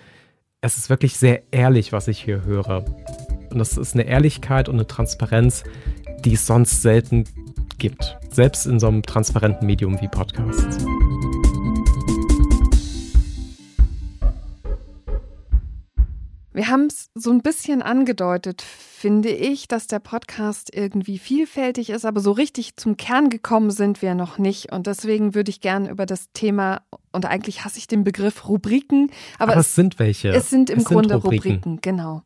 es ist wirklich sehr ehrlich, was ich hier höre. Und das ist eine Ehrlichkeit und eine Transparenz, die es sonst selten gibt. Selbst in so einem transparenten Medium wie Podcasts. Wir haben es so ein bisschen angedeutet, finde ich, dass der Podcast irgendwie vielfältig ist, aber so richtig zum Kern gekommen sind wir noch nicht. Und deswegen würde ich gerne über das Thema, und eigentlich hasse ich den Begriff Rubriken, aber, aber es, es, sind welche. Es sind im es Grunde sind Rubriken. Rubriken, genau.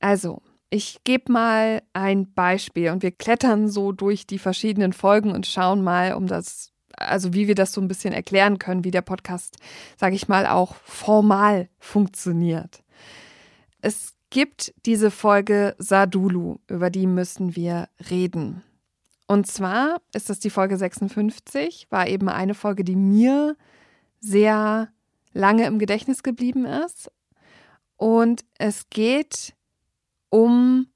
Also, ich gebe mal ein Beispiel und wir klettern so durch die verschiedenen Folgen und schauen mal, um das, also wie wir das so ein bisschen erklären können, wie der Podcast, sage ich mal, auch formal funktioniert. Es gibt diese Folge Sadulu, über die müssen wir reden. Und zwar ist das die Folge 56, war eben eine Folge, die mir sehr lange im Gedächtnis geblieben ist. Und es geht um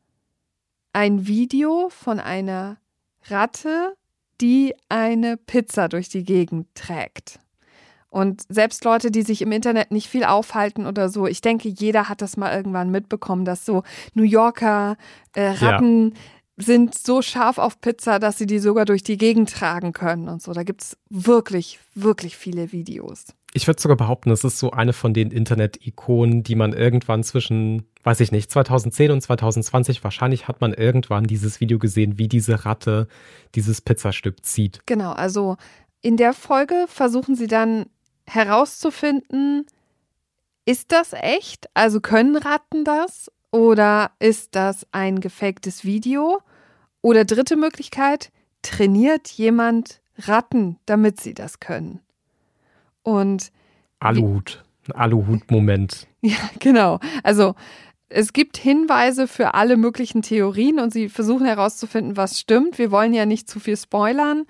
ein Video von einer Ratte, die eine Pizza durch die Gegend trägt. Und selbst Leute, die sich im Internet nicht viel aufhalten oder so, ich denke, jeder hat das mal irgendwann mitbekommen, dass so New Yorker äh, Ratten ja. sind so scharf auf Pizza, dass sie die sogar durch die Gegend tragen können und so. Da gibt es wirklich, wirklich viele Videos. Ich würde sogar behaupten, es ist so eine von den Internet-Ikonen, die man irgendwann zwischen, weiß ich nicht, 2010 und 2020, wahrscheinlich hat man irgendwann dieses Video gesehen, wie diese Ratte dieses Pizzastück zieht. Genau, also in der Folge versuchen sie dann herauszufinden, ist das echt? Also können Ratten das? Oder ist das ein gefaktes Video? Oder dritte Möglichkeit, trainiert jemand Ratten, damit sie das können? Und Aluhut, ein Aluhut-Moment. [laughs] Ja, genau. Also es gibt Hinweise für alle möglichen Theorien und sie versuchen herauszufinden, was stimmt. Wir wollen ja nicht zu viel spoilern.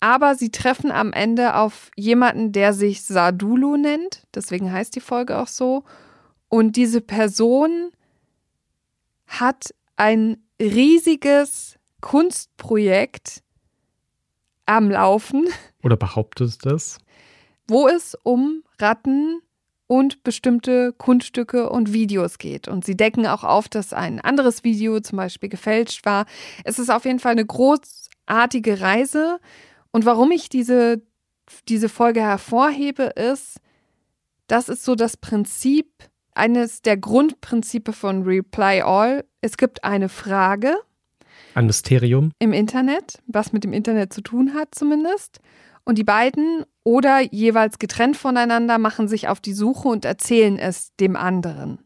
Aber sie treffen am Ende auf jemanden, der sich Sadulu nennt. Deswegen heißt die Folge auch so. Und diese Person hat ein riesiges Kunstprojekt am Laufen. [laughs] Oder behauptet das? wo es um Ratten und bestimmte Kunststücke und Videos geht. Und sie decken auch auf, dass ein anderes Video zum Beispiel gefälscht war. Es ist auf jeden Fall eine großartige Reise. Und warum ich diese, diese Folge hervorhebe, ist, das ist so das Prinzip, eines der Grundprinzipe von Reply All. Es gibt eine Frage. Ein Mysterium. Im Internet, was mit dem Internet zu tun hat zumindest. Und die beiden oder jeweils getrennt voneinander machen sich auf die Suche und erzählen es dem anderen.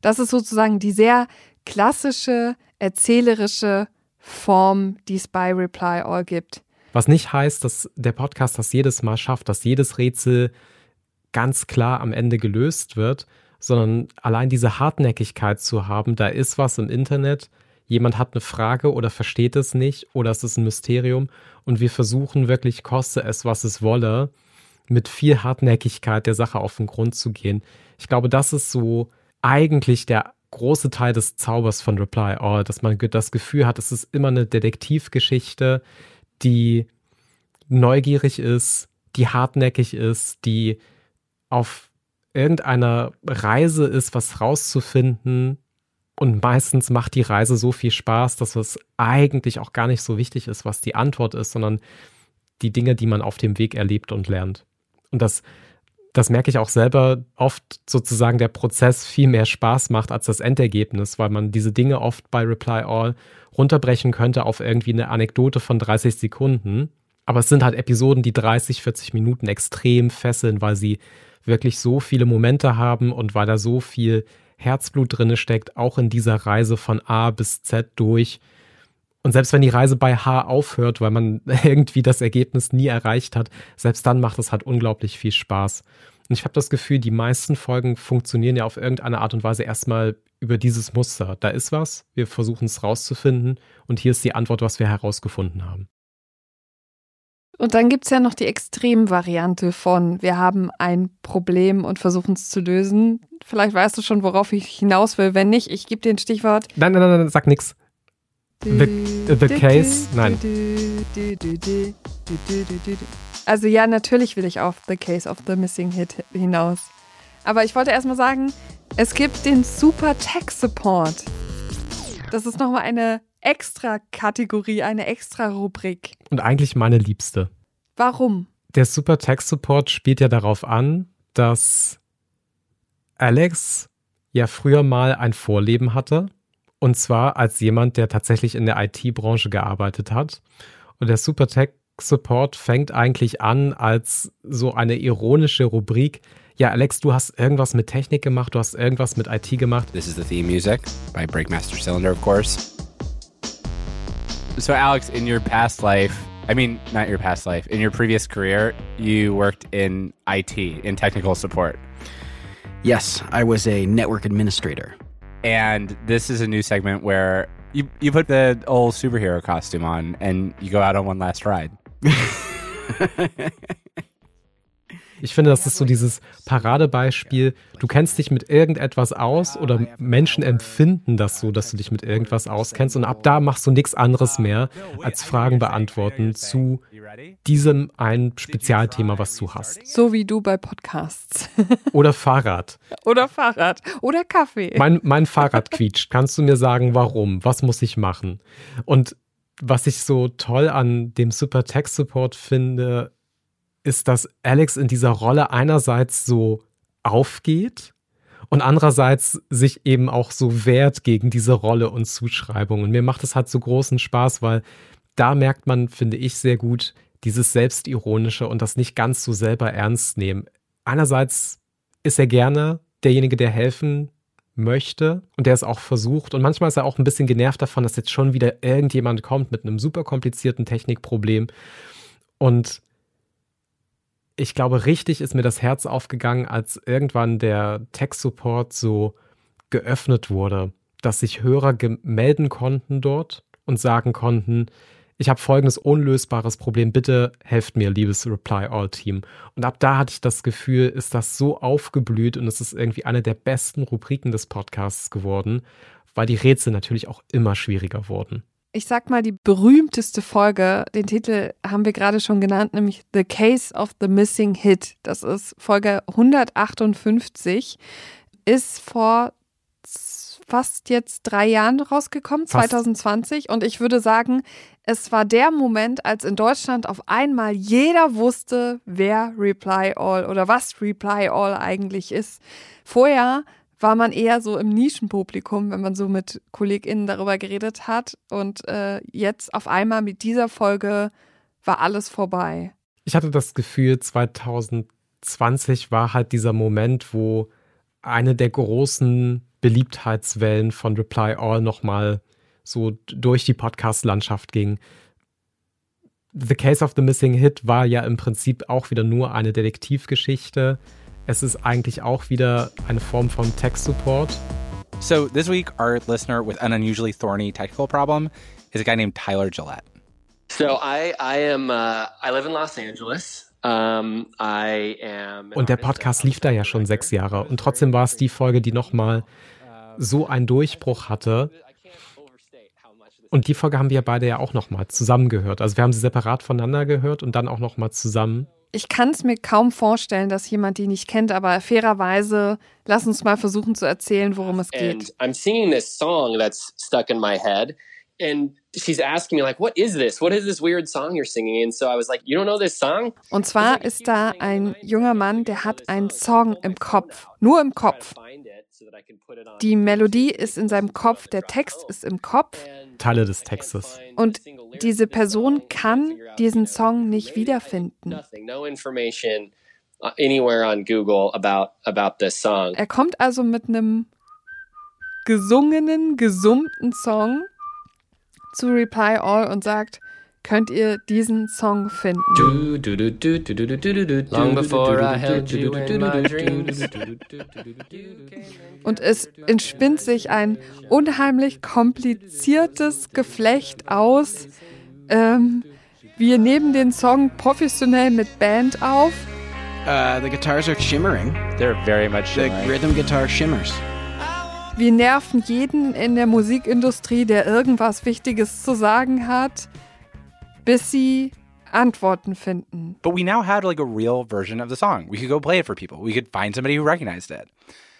Das ist sozusagen die sehr klassische erzählerische Form, die es bei Reply All gibt. Was nicht heißt, dass der Podcast das jedes Mal schafft, dass jedes Rätsel ganz klar am Ende gelöst wird, sondern allein diese Hartnäckigkeit zu haben, da ist was im Internet, jemand hat eine Frage oder versteht es nicht oder es ist ein Mysterium und wir versuchen wirklich, koste es, was es wolle, mit viel Hartnäckigkeit der Sache auf den Grund zu gehen. Ich glaube, das ist so eigentlich der große Teil des Zaubers von Reply All, dass man das Gefühl hat, es ist immer eine Detektivgeschichte, die neugierig ist, die hartnäckig ist, die auf irgendeiner Reise ist, was rauszufinden, und meistens macht die Reise so viel Spaß, dass es eigentlich auch gar nicht so wichtig ist, was die Antwort ist, sondern die Dinge, die man auf dem Weg erlebt und lernt. Und das, das merke ich auch selber, oft sozusagen der Prozess viel mehr Spaß macht als das Endergebnis, weil man diese Dinge oft bei Reply All runterbrechen könnte auf irgendwie eine Anekdote von 30 Sekunden. Aber es sind halt Episoden, die 30, 40 Minuten extrem fesseln, weil sie wirklich so viele Momente haben und weil da so viel Herzblut drinne steckt, auch in dieser Reise von A bis Z durch. Und selbst wenn die Reise bei H aufhört, weil man [laughs] irgendwie das Ergebnis nie erreicht hat, selbst dann macht es halt unglaublich viel Spaß. Und ich habe das Gefühl, die meisten Folgen funktionieren ja auf irgendeine Art und Weise erstmal über dieses Muster. Da ist was, wir versuchen es rauszufinden und hier ist die Antwort, was wir herausgefunden haben. Und dann gibt es ja noch die Extremvariante von, wir haben ein Problem und versuchen es zu lösen. Vielleicht weißt du schon, worauf ich hinaus will. Wenn nicht, ich gebe dir ein Stichwort. Nein, nein, nein, nein sag nix. The, the case, nein. Also ja, natürlich will ich auf The Case of the Missing Hit hinaus. Aber ich wollte erstmal sagen, es gibt den Super Tech Support. Das ist nochmal eine extra Kategorie, eine extra Rubrik. Und eigentlich meine liebste. Warum? Der Super Tech Support spielt ja darauf an, dass Alex ja früher mal ein Vorleben hatte. Und zwar als jemand, der tatsächlich in der IT-Branche gearbeitet hat. Und der Super Tech Support fängt eigentlich an als so eine ironische Rubrik. Ja, Alex, du hast irgendwas mit Technik gemacht, du hast irgendwas mit IT gemacht. This is the theme music by Breakmaster Cylinder, of course. So, Alex, in your past life, I mean, not your past life, in your previous career, you worked in IT, in technical support. Yes, I was a network administrator. And this is a new segment where you, you put the old superhero costume on and you go out on one last ride. [laughs] Ich finde, das ist so dieses Paradebeispiel. Du kennst dich mit irgendetwas aus oder Menschen empfinden das so, dass du dich mit irgendwas auskennst und ab da machst du nichts anderes mehr als Fragen beantworten zu diesem einen Spezialthema, was du hast. So wie du bei Podcasts. [laughs] Oder Fahrrad. Oder Fahrrad. Oder Kaffee. Mein, mein Fahrrad quietscht. Kannst du mir sagen, warum? Was muss ich machen? Und was ich so toll an dem Super Tech Support finde, ist, dass Alex in dieser Rolle einerseits so aufgeht und andererseits sich eben auch so wehrt gegen diese Rolle und Zuschreibung. Und mir macht es halt so großen Spaß, weil da merkt man, finde ich, sehr gut dieses Selbstironische und das nicht ganz so selber ernst nehmen. Einerseits ist er gerne derjenige, der helfen möchte und der es auch versucht. Und manchmal ist er auch ein bisschen genervt davon, dass jetzt schon wieder irgendjemand kommt mit einem super komplizierten Technikproblem. Und ich glaube, richtig ist mir das Herz aufgegangen, als irgendwann der Tech-Support so geöffnet wurde, dass sich Hörer melden konnten dort und sagen konnten, ich habe folgendes unlösbares Problem, bitte helft mir, liebes Reply All Team. Und ab da hatte ich das Gefühl, ist das so aufgeblüht und es ist irgendwie eine der besten Rubriken des Podcasts geworden, weil die Rätsel natürlich auch immer schwieriger wurden. Ich sag mal, die berühmteste Folge, den Titel haben wir gerade schon genannt, nämlich The Case of the Missing Hit. Das ist Folge 158, ist vor fast jetzt drei Jahren rausgekommen, fast. 2020. Und ich würde sagen, es war der Moment, als in Deutschland auf einmal jeder wusste, wer Reply All oder was Reply All eigentlich ist. Vorher war man eher so im Nischenpublikum, wenn man so mit KollegInnen darüber geredet hat. Und äh, jetzt auf einmal mit dieser Folge war alles vorbei. Ich hatte das Gefühl, 2020 war halt dieser Moment, wo eine der großen Beliebtheitswellen von Reply All nochmal so durch die Podcast-Landschaft ging. The Case of the Missing Hit war ja im Prinzip auch wieder nur eine Detektivgeschichte. Es ist eigentlich auch wieder eine Form von Tech-Support. So this week, our listener with an unusually thorny technical problem is a guy named Tyler Gillette. So I, I am, uh, I live in Los Angeles. Um, I am und der Podcast lief da ja schon sechs Jahre und trotzdem war es die Folge, die nochmal so einen Durchbruch hatte. Und die Folge haben wir beide ja auch nochmal zusammen gehört. Also wir haben sie separat voneinander gehört und dann auch nochmal zusammen ich kann es mir kaum vorstellen, dass jemand die nicht kennt, aber fairerweise, lass uns mal versuchen zu erzählen, worum es geht. And I'm singing this song that's stuck in my head and she's asking me like, what is this? What is this weird song you're singing? And so I was like, you don't know this song? Und zwar ist da ein junger Mann, der hat einen Song im Kopf, nur im Kopf. Die Melodie ist in seinem Kopf, der Text ist im Kopf. Teile des Textes. Und diese Person kann diesen Song nicht wiederfinden. Uh, anywhere on Google about about this song. Er kommt also mit einem gesungenen, gesummten Song zu Reply All und sagt, könnt ihr diesen Song finden. Long before I held you in my dreams. Und es entspinnt sich ein unheimlich kompliziertes Geflecht aus. Ähm, wir nehmen den Song professionell mit Band auf. Uh, the guitars are shimmering. They're very much shimmering. The rhythm guitar shimmers. Wir nerven jeden in der Musikindustrie, der irgendwas Wichtiges zu sagen hat bis sie Antworten finden. But we now had like a real version of the song. We could go play it for people. We could find somebody who recognized it.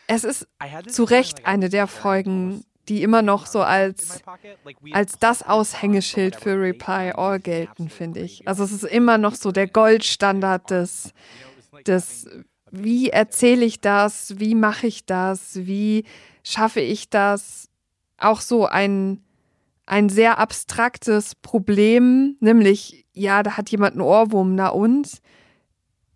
Es ist zu Recht eine der Folgen, die immer noch so als, als das Aushängeschild für Reply All gelten, finde ich. Also es ist immer noch so der Goldstandard des, des wie erzähle ich das, wie mache ich das, wie schaffe ich das, auch so ein ein sehr abstraktes Problem, nämlich, ja, da hat jemand einen Ohrwurm, na und?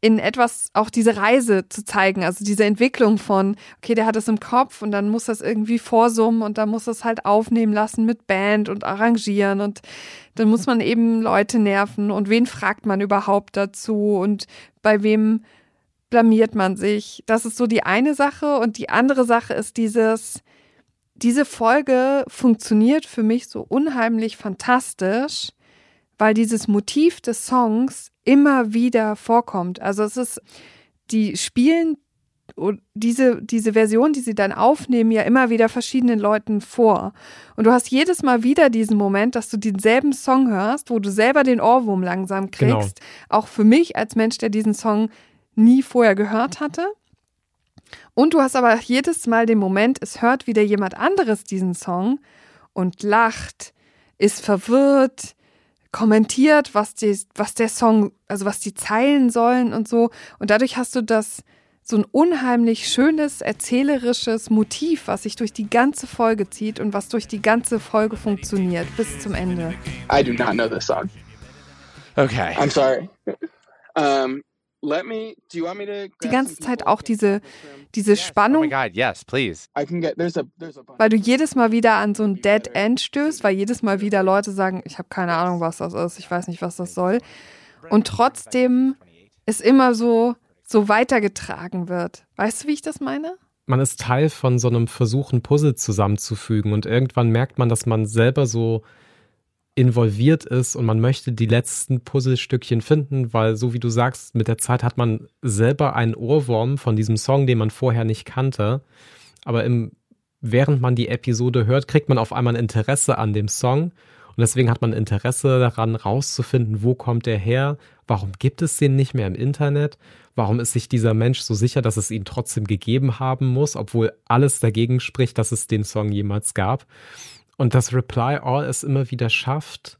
in etwas auch diese Reise zu zeigen, also diese Entwicklung von, okay, der hat es im Kopf und dann muss das irgendwie vorsummen und dann muss das halt aufnehmen lassen mit Band und arrangieren und dann muss man eben Leute nerven und wen fragt man überhaupt dazu und bei wem blamiert man sich. Das ist so die eine Sache und die andere Sache ist dieses, diese Folge funktioniert für mich so unheimlich fantastisch, weil dieses Motiv des Songs immer wieder vorkommt. Also es ist, die spielen diese, diese Version, die sie dann aufnehmen, ja immer wieder verschiedenen Leuten vor. Und du hast jedes Mal wieder diesen Moment, dass du denselben Song hörst, wo du selber den Ohrwurm langsam kriegst. Genau. Auch für mich als Mensch, der diesen Song nie vorher gehört hatte. Und du hast aber jedes Mal den Moment, es hört wieder jemand anderes diesen Song und lacht, ist verwirrt, kommentiert, was, die, was der Song, also was die Zeilen sollen und so. Und dadurch hast du das so ein unheimlich schönes, erzählerisches Motiv, was sich durch die ganze Folge zieht und was durch die ganze Folge funktioniert bis zum Ende. I do not know this song. Okay. I'm sorry. Um, die ganze Zeit auch diese, diese Spannung. Oh my God, yes, please. Weil du jedes Mal wieder an so ein Dead End stößt, weil jedes Mal wieder Leute sagen, ich habe keine Ahnung, was das ist, ich weiß nicht, was das soll. Und trotzdem es immer so, so weitergetragen wird. Weißt du, wie ich das meine? Man ist Teil von so einem Versuch, ein Puzzle zusammenzufügen und irgendwann merkt man, dass man selber so involviert ist und man möchte die letzten Puzzlestückchen finden, weil so wie du sagst, mit der Zeit hat man selber einen Ohrwurm von diesem Song, den man vorher nicht kannte. Aber im, während man die Episode hört, kriegt man auf einmal ein Interesse an dem Song. Und deswegen hat man Interesse daran, rauszufinden, wo kommt der her? Warum gibt es den nicht mehr im Internet? Warum ist sich dieser Mensch so sicher, dass es ihn trotzdem gegeben haben muss, obwohl alles dagegen spricht, dass es den Song jemals gab? Und das Reply All es immer wieder schafft,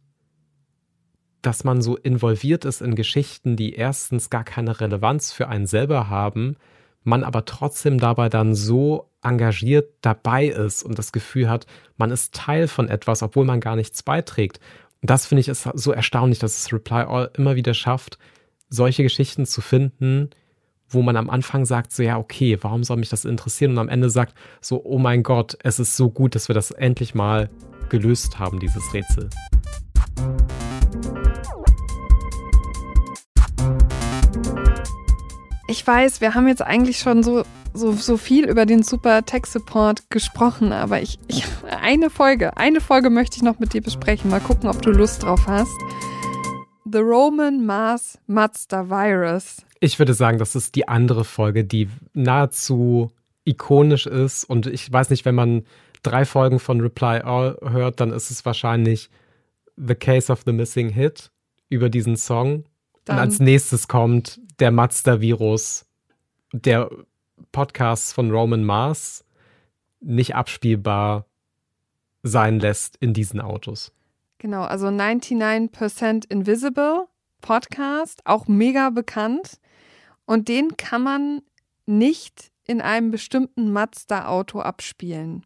dass man so involviert ist in Geschichten, die erstens gar keine Relevanz für einen selber haben, man aber trotzdem dabei dann so engagiert dabei ist und das Gefühl hat, man ist Teil von etwas, obwohl man gar nichts beiträgt. Und das finde ich ist so erstaunlich, dass es Reply All immer wieder schafft, solche Geschichten zu finden, wo man am Anfang sagt, so ja, okay, warum soll mich das interessieren? Und am Ende sagt, so, oh mein Gott, es ist so gut, dass wir das endlich mal gelöst haben, dieses Rätsel. Ich weiß, wir haben jetzt eigentlich schon so, so, so viel über den Super Tech Support gesprochen, aber ich, ich, eine Folge, eine Folge möchte ich noch mit dir besprechen. Mal gucken, ob du Lust drauf hast. The Roman Mars Mazda Virus. Ich würde sagen, das ist die andere Folge, die nahezu ikonisch ist. Und ich weiß nicht, wenn man drei Folgen von Reply All hört, dann ist es wahrscheinlich The Case of the Missing Hit über diesen Song. Dann. Und als nächstes kommt der Mazda-Virus, der Podcast von Roman Mars nicht abspielbar sein lässt in diesen Autos. Genau, also 99% Invisible Podcast, auch mega bekannt. Und den kann man nicht in einem bestimmten Mazda-Auto abspielen.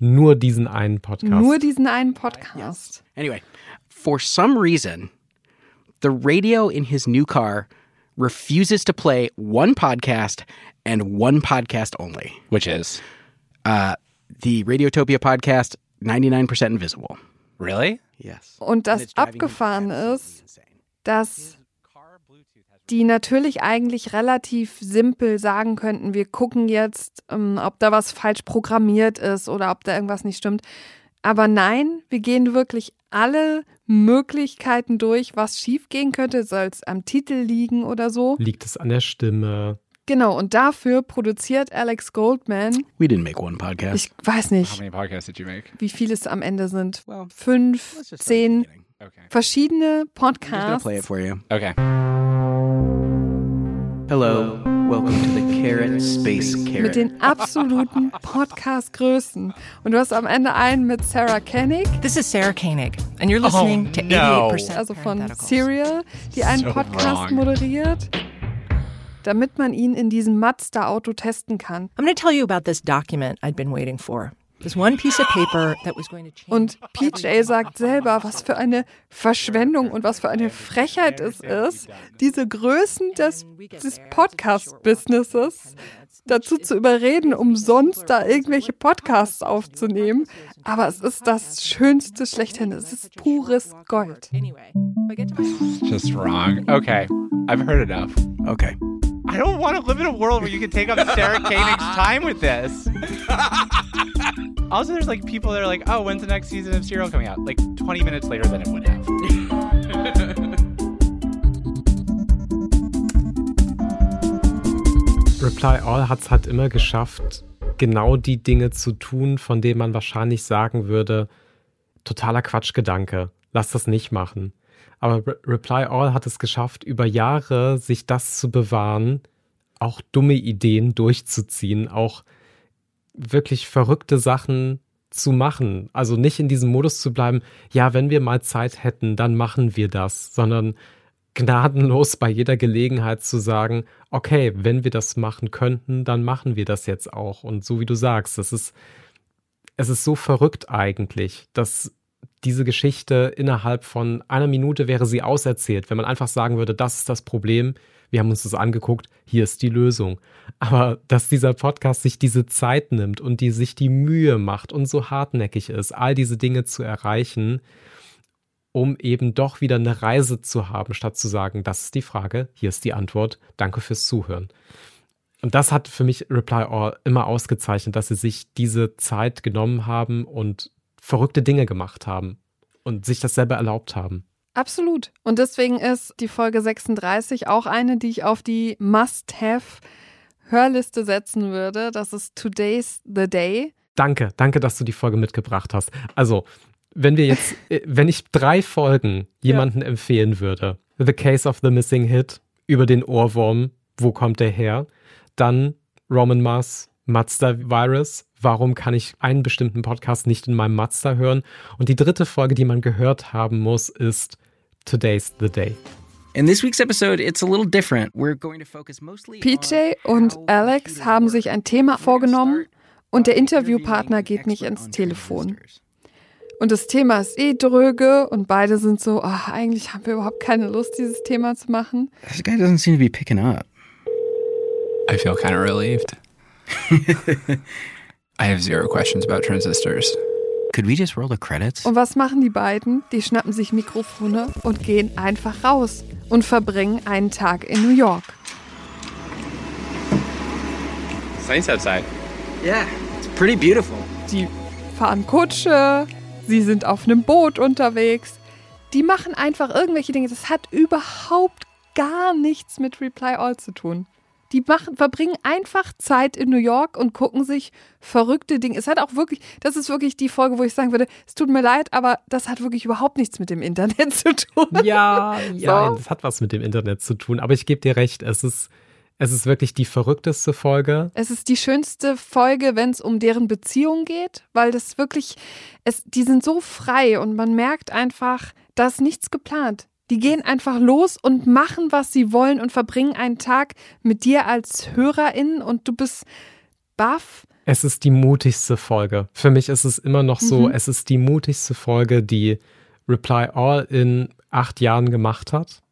Nur diesen einen Podcast. Nur diesen einen Podcast. Yes. Anyway, for some reason, the radio in his new car refuses to play one podcast and one podcast only, which is uh, the Radiotopia podcast, 99% Invisible. Really? Yes. Und das abgefahren ist, dass die natürlich eigentlich relativ simpel sagen könnten, wir gucken jetzt, ähm, ob da was falsch programmiert ist oder ob da irgendwas nicht stimmt. Aber nein, wir gehen wirklich alle Möglichkeiten durch, was schiefgehen könnte. Soll es am Titel liegen oder so? Liegt es an der Stimme? Genau, und dafür produziert Alex Goldman. We didn't make one podcast. Ich weiß nicht. How many podcasts did you make? Wie viele es am Ende sind. Well, Fünf, zehn okay. verschiedene Podcasts. play it for you. Okay. Hello, welcome to the Carrot Space Carrot. Mit den absoluten [laughs] Podcast-Größen. Und du hast am Ende einen mit Sarah Koenig. This is Sarah Koenig, and you're listening oh, to no. 88% Also von Serial, die einen so Podcast wrong. moderiert damit man ihn in diesem Mazda-Auto testen kann. I'm going to tell you about this document I'd been waiting for. This one piece of paper that was going to change. Und PJ sagt selber, was für eine Verschwendung und was für eine Frechheit es ist, diese Größen des, des Podcast-Businesses dazu zu überreden, umsonst da irgendwelche Podcasts aufzunehmen. Aber es ist das Schönste schlechthin. Es ist pures Gold. Just wrong. Okay, I've heard enough. Okay. I don't want to live in a world where you can take up Sarah Koenig's time with this. [laughs] also, there's like people that are like, oh, when's the next season of Serial coming out? Like 20 minutes later than it would have. [laughs] Reply All hat es halt immer geschafft, genau die Dinge zu tun, von denen man wahrscheinlich sagen würde, totaler Quatschgedanke, lass das nicht machen. Aber Re Reply All hat es geschafft, über Jahre sich das zu bewahren, auch dumme Ideen durchzuziehen, auch wirklich verrückte Sachen zu machen. Also nicht in diesem Modus zu bleiben, ja, wenn wir mal Zeit hätten, dann machen wir das, sondern gnadenlos bei jeder Gelegenheit zu sagen, okay, wenn wir das machen könnten, dann machen wir das jetzt auch. Und so wie du sagst, das ist, es ist so verrückt eigentlich, dass diese Geschichte innerhalb von einer Minute wäre sie auserzählt, wenn man einfach sagen würde, das ist das Problem, wir haben uns das angeguckt, hier ist die Lösung. Aber dass dieser Podcast sich diese Zeit nimmt und die sich die Mühe macht und so hartnäckig ist, all diese Dinge zu erreichen, um eben doch wieder eine Reise zu haben, statt zu sagen, das ist die Frage, hier ist die Antwort, danke fürs Zuhören. Und das hat für mich Reply All immer ausgezeichnet, dass sie sich diese Zeit genommen haben und verrückte Dinge gemacht haben und sich das selber erlaubt haben. Absolut. Und deswegen ist die Folge 36 auch eine, die ich auf die Must-Have-Hörliste setzen würde. Das ist Today's the Day. Danke, danke, dass du die Folge mitgebracht hast. Also, wenn wir jetzt, äh, wenn ich drei Folgen jemanden ja. empfehlen würde, The Case of the Missing Hit, über den Ohrwurm, wo kommt der her, dann Roman Mars, Mazda Virus, warum kann ich einen bestimmten Podcast nicht in meinem Mazda hören? Und die dritte Folge, die man gehört haben muss, ist Today's the Day. In this week's episode, it's a little different. We're going to focus mostly PJ und Alex haben sich ein Thema vorgenommen und der Interviewpartner geht nicht ins Telefon. Und das Thema ist eh dröge und beide sind so, oh, eigentlich haben wir überhaupt keine Lust, dieses Thema zu machen. This guy doesn't seem to be picking up. I feel kind of relieved. [laughs] I have zero questions about transistors. Could we just roll the credits? Und was machen die beiden? Die schnappen sich Mikrofone und gehen einfach raus und verbringen einen Tag in New York. It's nice outside. Yeah, it's pretty beautiful. Die fahren Kutsche, sie sind auf einem Boot unterwegs. Die machen einfach irgendwelche Dinge. Das hat überhaupt gar nichts mit Reply All zu tun. Die machen, verbringen einfach Zeit in New York und gucken sich verrückte Dinge. Es hat auch wirklich, das ist wirklich die Folge, wo ich sagen würde, es tut mir leid, aber das hat wirklich überhaupt nichts mit dem Internet [laughs] zu tun. Ja, ja, so. das hat was mit dem Internet zu tun. Aber ich gebe dir recht, es ist, es ist wirklich die verrückteste Folge. Es ist die schönste Folge, wenn es um deren Beziehung geht, weil das wirklich, es, die sind so frei und man merkt einfach, da ist nichts geplant. Die gehen einfach los und machen, was sie wollen und verbringen einen Tag mit dir als Hörerin und du bist baff. Es ist die mutigste Folge. Für mich ist es immer noch so, mhm. es ist die mutigste Folge, die Reply All in acht Jahren gemacht hat.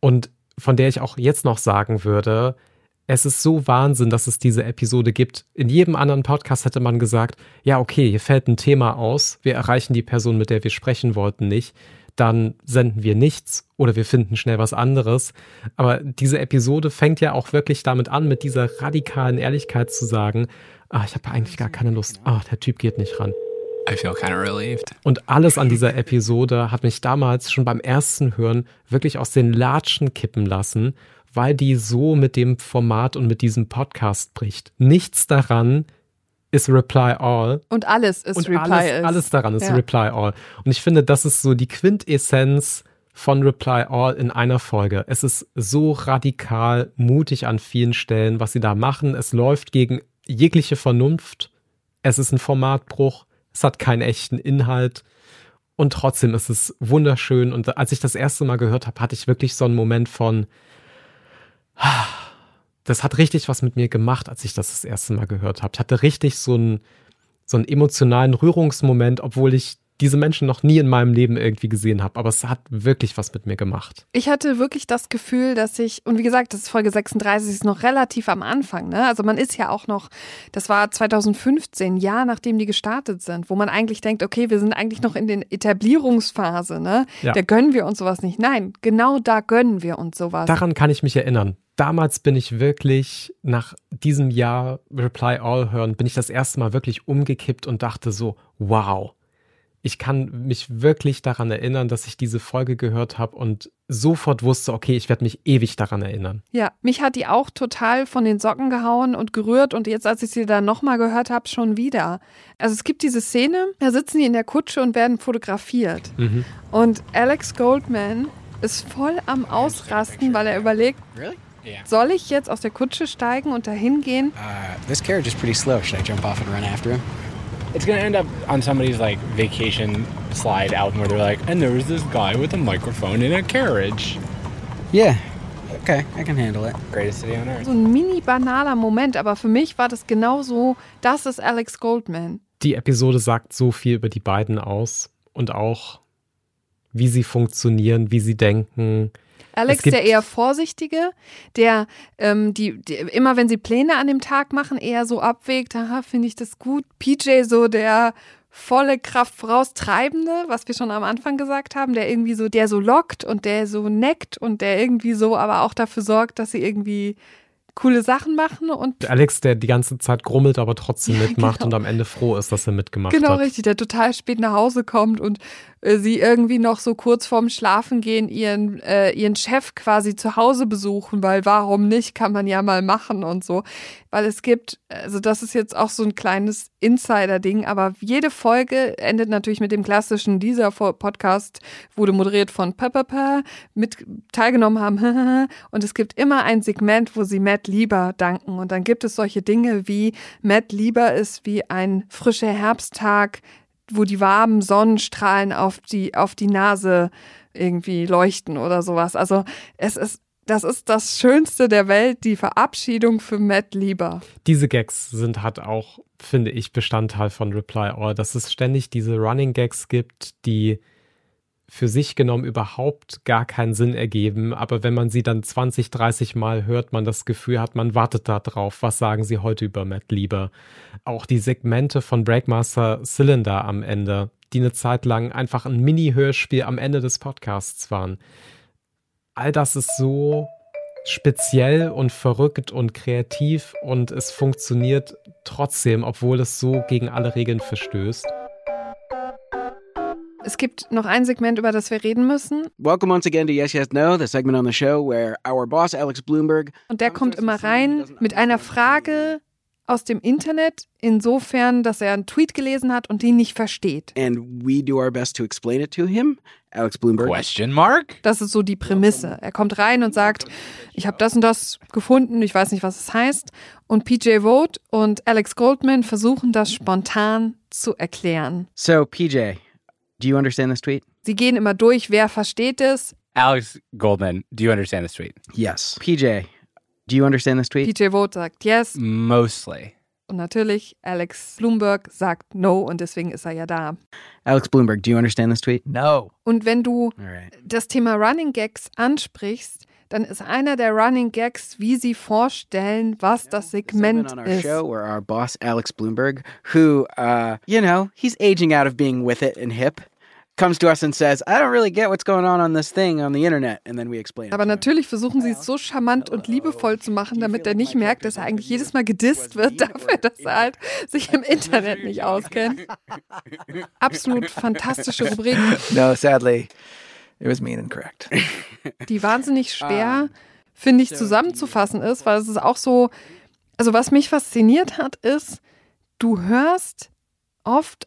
Und von der ich auch jetzt noch sagen würde, es ist so Wahnsinn, dass es diese Episode gibt. In jedem anderen Podcast hätte man gesagt, ja, okay, hier fällt ein Thema aus, wir erreichen die Person, mit der wir sprechen wollten, nicht dann senden wir nichts oder wir finden schnell was anderes. Aber diese Episode fängt ja auch wirklich damit an, mit dieser radikalen Ehrlichkeit zu sagen, ah, ich habe eigentlich gar keine Lust. Ah, der Typ geht nicht ran. I feel kind of relieved. Und alles an dieser Episode hat mich damals schon beim ersten Hören wirklich aus den Latschen kippen lassen, weil die so mit dem Format und mit diesem Podcast bricht. Nichts daran ist Reply All. Und alles ist und Reply alles. Alles daran ist ja. Reply All. Und ich finde, das ist so die Quintessenz von Reply All in einer Folge. Es ist so radikal mutig an vielen Stellen, was sie da machen. Es läuft gegen jegliche Vernunft. Es ist ein Formatbruch. Es hat keinen echten Inhalt. Und trotzdem ist es wunderschön. Und als ich das erste Mal gehört habe, hatte ich wirklich so einen Moment von, das hat richtig was mit mir gemacht, als ich das das erste Mal gehört habe. Ich hatte richtig so ein, so einen emotionalen Rührungsmoment, obwohl ich diese Menschen noch nie in meinem Leben irgendwie gesehen habe. Aber es hat wirklich was mit mir gemacht. Ich hatte wirklich das Gefühl, dass ich, und wie gesagt, das ist Folge 36, ist noch relativ am Anfang. Ne? Also man ist ja auch noch, das war 2015, Jahr nachdem die gestartet sind, wo man eigentlich denkt, okay, wir sind eigentlich noch in den Etablierungsphase. Ne? Ja. Da gönnen wir uns sowas nicht. Nein, genau da gönnen wir uns sowas. Daran kann ich mich erinnern. Damals bin ich wirklich nach diesem Jahr Reply All hören, bin ich das erste Mal wirklich umgekippt und dachte so, wow. Ich kann mich wirklich daran erinnern, dass ich diese Folge gehört habe und sofort wusste, okay, ich werde mich ewig daran erinnern. Ja, mich hat die auch total von den Socken gehauen und gerührt und jetzt, als ich sie dann nochmal gehört habe, schon wieder. Also es gibt diese Szene, da sitzen die in der Kutsche und werden fotografiert. Mhm. Und Alex Goldman ist voll am Ausrasten, weil er überlegt, soll ich jetzt aus der Kutsche steigen und dahin gehen? Uh, this carriage is pretty slow. Should I jump off and run after him? It's gonna end up on somebody's like vacation slide album where they're like, and there was this guy with a microphone in a carriage. Yeah. Okay, I can handle it. Greatest city on earth. So ein mini banaler Moment, aber für mich war das genauso, das ist Alex Goldman. Die Episode sagt so viel über die beiden aus und auch, wie sie funktionieren, wie sie denken. Alex, der eher vorsichtige, der, ähm, die, die immer wenn sie Pläne an dem Tag machen, eher so abwägt, aha, finde ich das gut. PJ so der volle Kraft voraustreibende, was wir schon am Anfang gesagt haben, der irgendwie so, der so lockt und der so neckt und der irgendwie so aber auch dafür sorgt, dass sie irgendwie coole Sachen machen und Alex, der die ganze Zeit grummelt, aber trotzdem Ja, mitmacht genau. und am Ende froh ist, dass er mitgemacht Genau, hat. richtig, der total spät nach Hause kommt und sie irgendwie noch so kurz vorm Schlafengehen ihren, äh, ihren Chef quasi zu Hause besuchen, weil warum nicht, kann man ja mal machen und so. Weil es gibt, also das ist jetzt auch so ein kleines Insider-Ding, aber jede Folge endet natürlich mit dem klassischen, dieser Podcast wurde moderiert von Pepper, mit teilgenommen haben [laughs] und es gibt immer ein Segment, wo sie Matt Lieber danken und dann gibt es solche Dinge wie Matt Lieber ist wie ein frischer Herbsttag, wo die warmen Sonnenstrahlen auf die, auf die Nase irgendwie leuchten oder sowas. Also es ist, das ist das Schönste der Welt, die Verabschiedung für Matt Lieber. Diese Gags sind halt auch, finde ich, Bestandteil von Reply All, dass es ständig diese Running Gags gibt, die für sich genommen überhaupt gar keinen Sinn ergeben, aber wenn man sie dann 20, 30 Mal hört, man das Gefühl hat, man wartet da drauf, was sagen sie heute über Matt Lieber. Auch die Segmente von Breakmaster Cylinder am Ende, die eine Zeit lang einfach ein Mini-Hörspiel am Ende des Podcasts waren. All das ist so speziell und verrückt und kreativ und es funktioniert trotzdem, obwohl es so gegen alle Regeln verstößt. Es gibt noch ein Segment, über das wir reden müssen. Welcome once again to Yes Yes No, the segment on the show where our boss Alex Bloomberg Und der kommt immer rein mit einer Frage aus dem Internet, insofern, dass er einen Tweet gelesen hat und den nicht versteht. and we do our best to explain it to him. Alex Bloomberg. Question mark? Das ist so die Prämisse. Er kommt rein und sagt, ich habe das und das gefunden, ich weiß nicht, was es heißt. Und PJ Vogt und Alex Goldman versuchen das spontan zu erklären. So, PJ, do you understand this tweet? Sie gehen immer durch, wer versteht es. Alex Goldman, do you understand this tweet? Yes. PJ, do you understand this tweet? PJ Vogt sagt yes. Mostly. Und natürlich Alex Bloomberg sagt no und deswegen ist er ja da. Alex Bloomberg, do you understand this tweet? No. Und wenn du right. das Thema Running Gags ansprichst, dann ist einer der Running Gags, wie sie vorstellen, was das Segment on our ist. show where our boss Alex Bloomberg, who uh, you know, he's aging out of being with it and hip, comes to us and says, "I don't really get what's going on on this thing on the internet," and then we explain. Aber natürlich versuchen sie es so charmant und liebevoll zu machen, damit er nicht merkt, dass er eigentlich jedes Mal gedisst wird dafür, dass er halt sich im Internet nicht auskennt. Absolut fantastische Rubrik, No, sadly, it was mean and correct. die wahnsinnig schwer, finde ich, zusammenzufassen ist, weil es ist auch so, also was mich fasziniert hat, ist, du hörst oft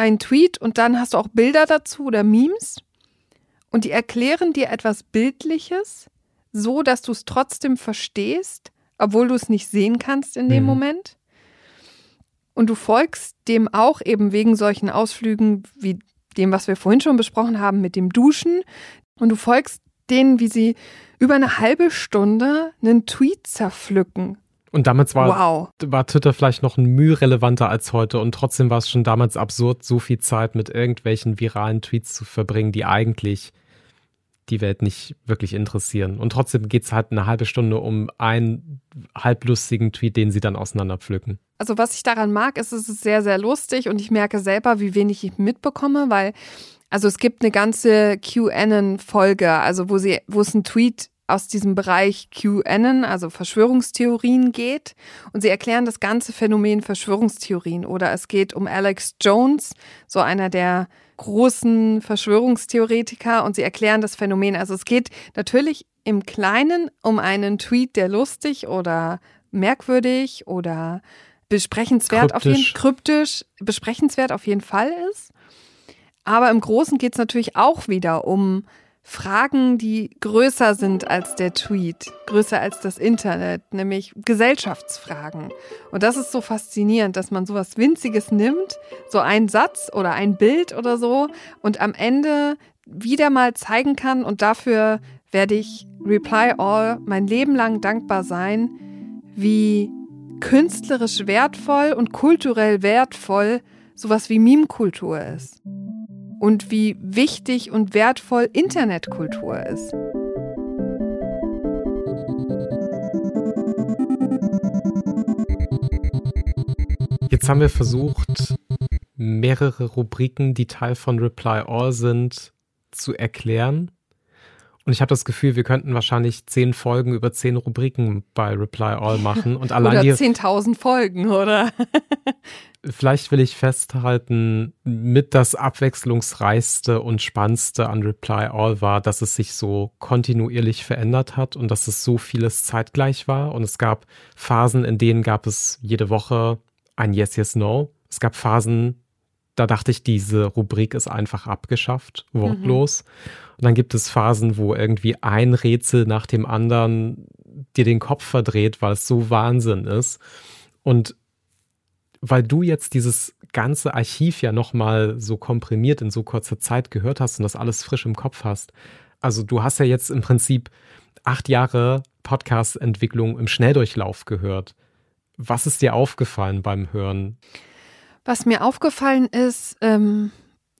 einen Tweet und dann hast du auch Bilder dazu oder Memes und die erklären dir etwas Bildliches, so dass du es trotzdem verstehst, obwohl du es nicht sehen kannst in dem Mhm. Moment. Und du folgst dem auch eben wegen solchen Ausflügen wie dem, was wir vorhin schon besprochen haben mit dem Duschen. Und du folgst denen, wie sie über eine halbe Stunde einen Tweet zerpflücken. Und damals war, Wow. war Twitter vielleicht noch ein Mühe relevanter als heute und trotzdem war es schon damals absurd, so viel Zeit mit irgendwelchen viralen Tweets zu verbringen, die eigentlich die Welt nicht wirklich interessieren. Und trotzdem geht es halt eine halbe Stunde um einen halblustigen Tweet, den sie dann auseinanderpflücken. Also was ich daran mag, ist, es ist sehr, sehr lustig und ich merke selber, wie wenig ich mitbekomme, weil also es gibt eine ganze QAnon-Folge, also wo sie, wo es ein Tweet aus diesem Bereich QAnon, also Verschwörungstheorien geht. Und sie erklären das ganze Phänomen Verschwörungstheorien. Oder es geht um Alex Jones, so einer der großen Verschwörungstheoretiker. Und sie erklären das Phänomen. Also es geht natürlich im Kleinen um einen Tweet, der lustig oder merkwürdig oder besprechenswert auf jeden Kryptisch. kryptisch, besprechenswert auf jeden Fall ist. Aber im Großen geht es natürlich auch wieder um Fragen, die größer sind als der Tweet, größer als das Internet, nämlich Gesellschaftsfragen. Und das ist so faszinierend, dass man sowas Winziges nimmt, so einen Satz oder ein Bild oder so, und am Ende wieder mal zeigen kann. Und dafür werde ich Reply All mein Leben lang dankbar sein, wie künstlerisch wertvoll und kulturell wertvoll sowas wie Meme-Kultur ist und wie wichtig und wertvoll Internetkultur ist. Jetzt haben wir versucht, mehrere Rubriken, die Teil von Reply All sind, zu erklären. Und ich habe das Gefühl, wir könnten wahrscheinlich zehn Folgen über zehn Rubriken bei Reply All machen. Und allein oder die, 10.000 Folgen, oder? vielleicht will ich festhalten, mit das abwechslungsreichste und spannendste an Reply All war, dass es sich so kontinuierlich verändert hat und dass es so vieles zeitgleich war. Und es gab Phasen, in denen gab es jede Woche ein Yes, Yes, No. Es gab Phasen, da dachte ich, diese Rubrik ist einfach abgeschafft, wortlos. Und dann gibt es Phasen, wo irgendwie ein Rätsel nach dem anderen dir den Kopf verdreht, weil es so Wahnsinn ist. Und weil du jetzt dieses ganze Archiv ja nochmal so komprimiert in so kurzer Zeit gehört hast und das alles frisch im Kopf hast. Also du hast ja jetzt im Prinzip acht Jahre Podcast-Entwicklung im Schnelldurchlauf gehört. Was ist dir aufgefallen beim Hören? Was mir aufgefallen ist, ähm,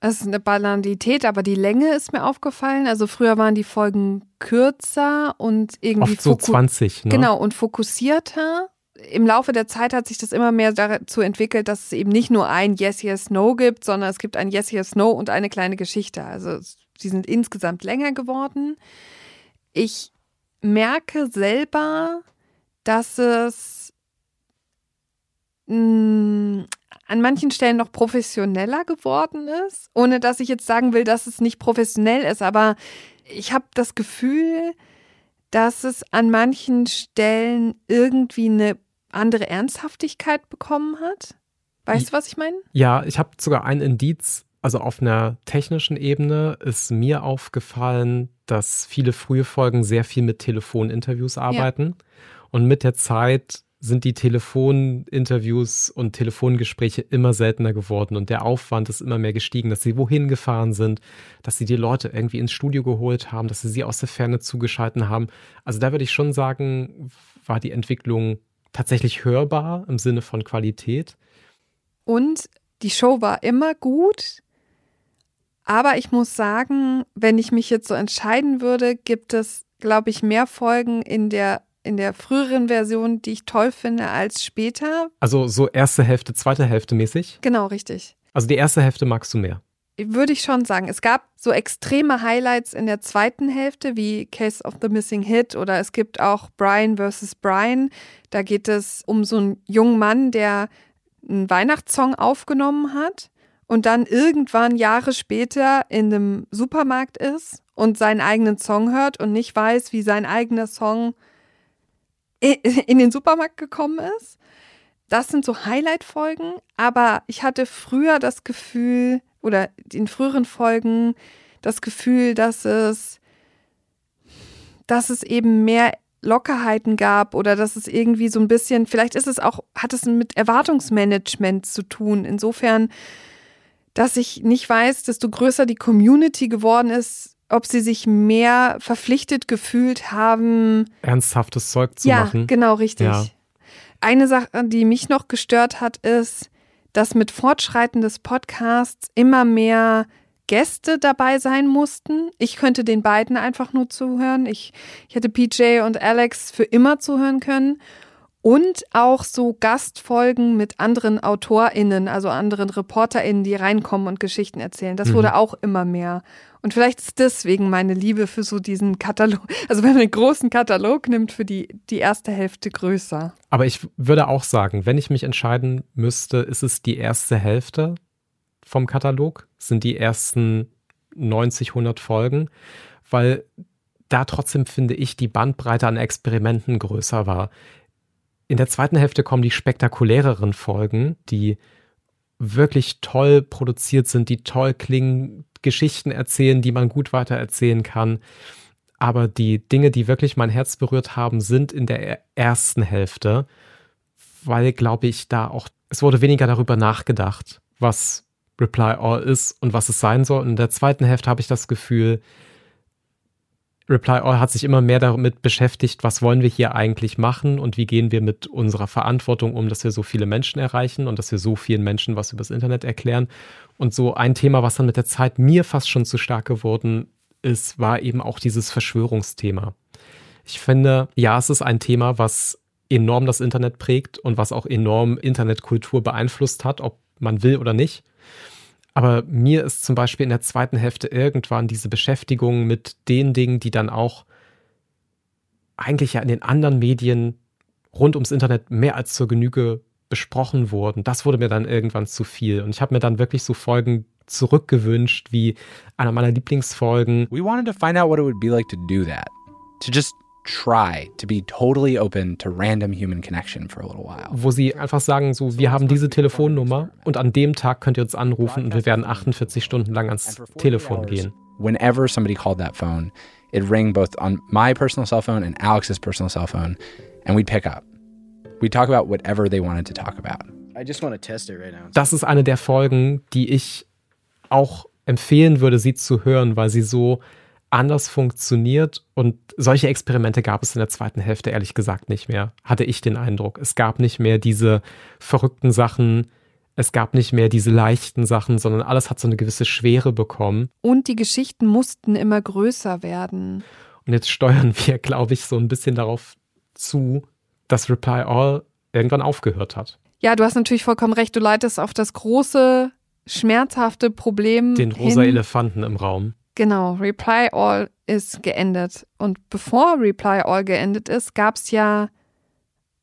es ist eine Banalität, aber die Länge ist mir aufgefallen. Also früher waren die Folgen kürzer und irgendwie Oft so foku- 20, ne? Genau, und fokussierter. Im Laufe der Zeit hat sich das immer mehr dazu entwickelt, dass es eben nicht nur ein Yes, Yes, No gibt, sondern es gibt ein Yes, Yes, No und eine kleine Geschichte. Also sie sind insgesamt länger geworden. Ich merke selber, dass es mh, an manchen Stellen noch professioneller geworden ist, ohne dass ich jetzt sagen will, dass es nicht professionell ist, aber ich habe das Gefühl, dass es an manchen Stellen irgendwie eine andere Ernsthaftigkeit bekommen hat. Weißt du, was ich meine? Ja, ich habe sogar ein Indiz. Also auf einer technischen Ebene ist mir aufgefallen, dass viele frühe Folgen sehr viel mit Telefoninterviews arbeiten. Und mit der Zeit sind die Telefoninterviews und Telefongespräche immer seltener geworden und der Aufwand ist immer mehr gestiegen, dass sie wohin gefahren sind, dass sie die Leute irgendwie ins Studio geholt haben, dass sie sie aus der Ferne zugeschalten haben. Also da würde ich schon sagen, war die Entwicklung tatsächlich hörbar im Sinne von Qualität. Und die Show war immer gut. Aber ich muss sagen, wenn ich mich jetzt so entscheiden würde, gibt es, glaube ich, mehr Folgen in der, in der früheren Version, die ich toll finde, als später. Also so erste Hälfte, zweite Hälfte mäßig. Genau, richtig. Also die erste Hälfte magst du mehr. Würde ich schon sagen. Es gab so extreme Highlights in der zweiten Hälfte, wie Case of the Missing Hit oder es gibt auch Brian vs. Brian. Da geht es um so einen jungen Mann, der einen Weihnachtssong aufgenommen hat und dann irgendwann Jahre später in einem Supermarkt ist und seinen eigenen Song hört und nicht weiß, wie sein eigener Song [laughs] in den Supermarkt gekommen ist. Das sind so Highlight-Folgen, aber ich hatte früher das Gefühl, oder in früheren Folgen das Gefühl, dass es, dass es eben mehr Lockerheiten gab oder dass es irgendwie so ein bisschen, vielleicht ist es auch, hat es mit Erwartungsmanagement zu tun. Insofern, dass ich nicht weiß, desto größer die Community geworden ist, ob sie sich mehr verpflichtet gefühlt haben, Ernsthaftes Zeug zu ja, machen. genau, richtig. Ja. Eine Sache, die mich noch gestört hat, ist, dass mit Fortschreiten des Podcasts immer mehr Gäste dabei sein mussten. Ich könnte den beiden einfach nur zuhören. Ich, ich hätte PJ und Alex für immer zuhören können und auch so Gastfolgen mit anderen AutorInnen, also anderen ReporterInnen, die reinkommen und Geschichten erzählen. Das Mhm. wurde auch immer mehr. Und vielleicht ist deswegen meine Liebe für so diesen Katalog, [laughs] also wenn man einen großen Katalog nimmt, für die, die erste Hälfte größer. Aber ich würde auch sagen, wenn ich mich entscheiden müsste, ist es die erste Hälfte vom Katalog, sind die ersten 90, 100 Folgen, weil da trotzdem finde ich die Bandbreite an Experimenten größer war. In der zweiten Hälfte kommen die spektakuläreren Folgen, die wirklich toll produziert sind, die toll klingen, Geschichten erzählen, die man gut weitererzählen kann. Aber die Dinge, die wirklich mein Herz berührt haben, sind in der ersten Hälfte, weil, glaube ich, da auch, es wurde weniger darüber nachgedacht, was Reply All ist und was es sein soll. Und in der zweiten Hälfte habe ich das Gefühl, Reply All hat sich immer mehr damit beschäftigt, was wollen wir hier eigentlich machen und wie gehen wir mit unserer Verantwortung um, dass wir so viele Menschen erreichen und dass wir so vielen Menschen was übers Internet erklären. Und so ein Thema, was dann mit der Zeit mir fast schon zu stark geworden ist, war eben auch dieses Verschwörungsthema. Ich finde, ja, es ist ein Thema, was enorm das Internet prägt und was auch enorm Internetkultur beeinflusst hat, ob man will oder nicht. Aber mir ist zum Beispiel in der zweiten Hälfte irgendwann diese Beschäftigung mit den Dingen, die dann auch eigentlich ja in den anderen Medien rund ums Internet mehr als zur Genüge besprochen wurden, das wurde mir dann irgendwann zu viel. Und ich habe mir dann wirklich so Folgen zurückgewünscht, wie einer meiner Lieblingsfolgen. We wanted to find out what it would be like to do that. To just try to be totally open to random human connection for a little while. wo sie einfach sagen, so, wir haben diese Telefonnummer und an dem Tag könnt ihr uns anrufen und wir werden 48 Stunden lang ans Telefon gehen. Whenever somebody called that phone, it'd ring both on my personal cell phone and Alex's personal cell phone, and we'd pick up. We'd talk about whatever they wanted to talk about. I just want to test it right now. Das ist eine der Folgen, die ich auch empfehlen würde, sie zu hören, weil sie so anders funktioniert und solche Experimente gab es in der zweiten Hälfte ehrlich gesagt nicht mehr, hatte ich den Eindruck. Es gab nicht mehr diese verrückten Sachen, es gab nicht mehr diese leichten Sachen, sondern alles hat so eine gewisse Schwere bekommen. Und die Geschichten mussten immer größer werden. Und jetzt steuern wir, [laughs] glaube ich, so ein bisschen darauf zu, dass Reply All irgendwann aufgehört hat. Ja, du hast natürlich vollkommen recht. Du leitest auf das große, schmerzhafte Problem. Den rosa hin. Elefanten im Raum. Genau, Reply All ist geendet. Und bevor Reply All geendet ist, gab es ja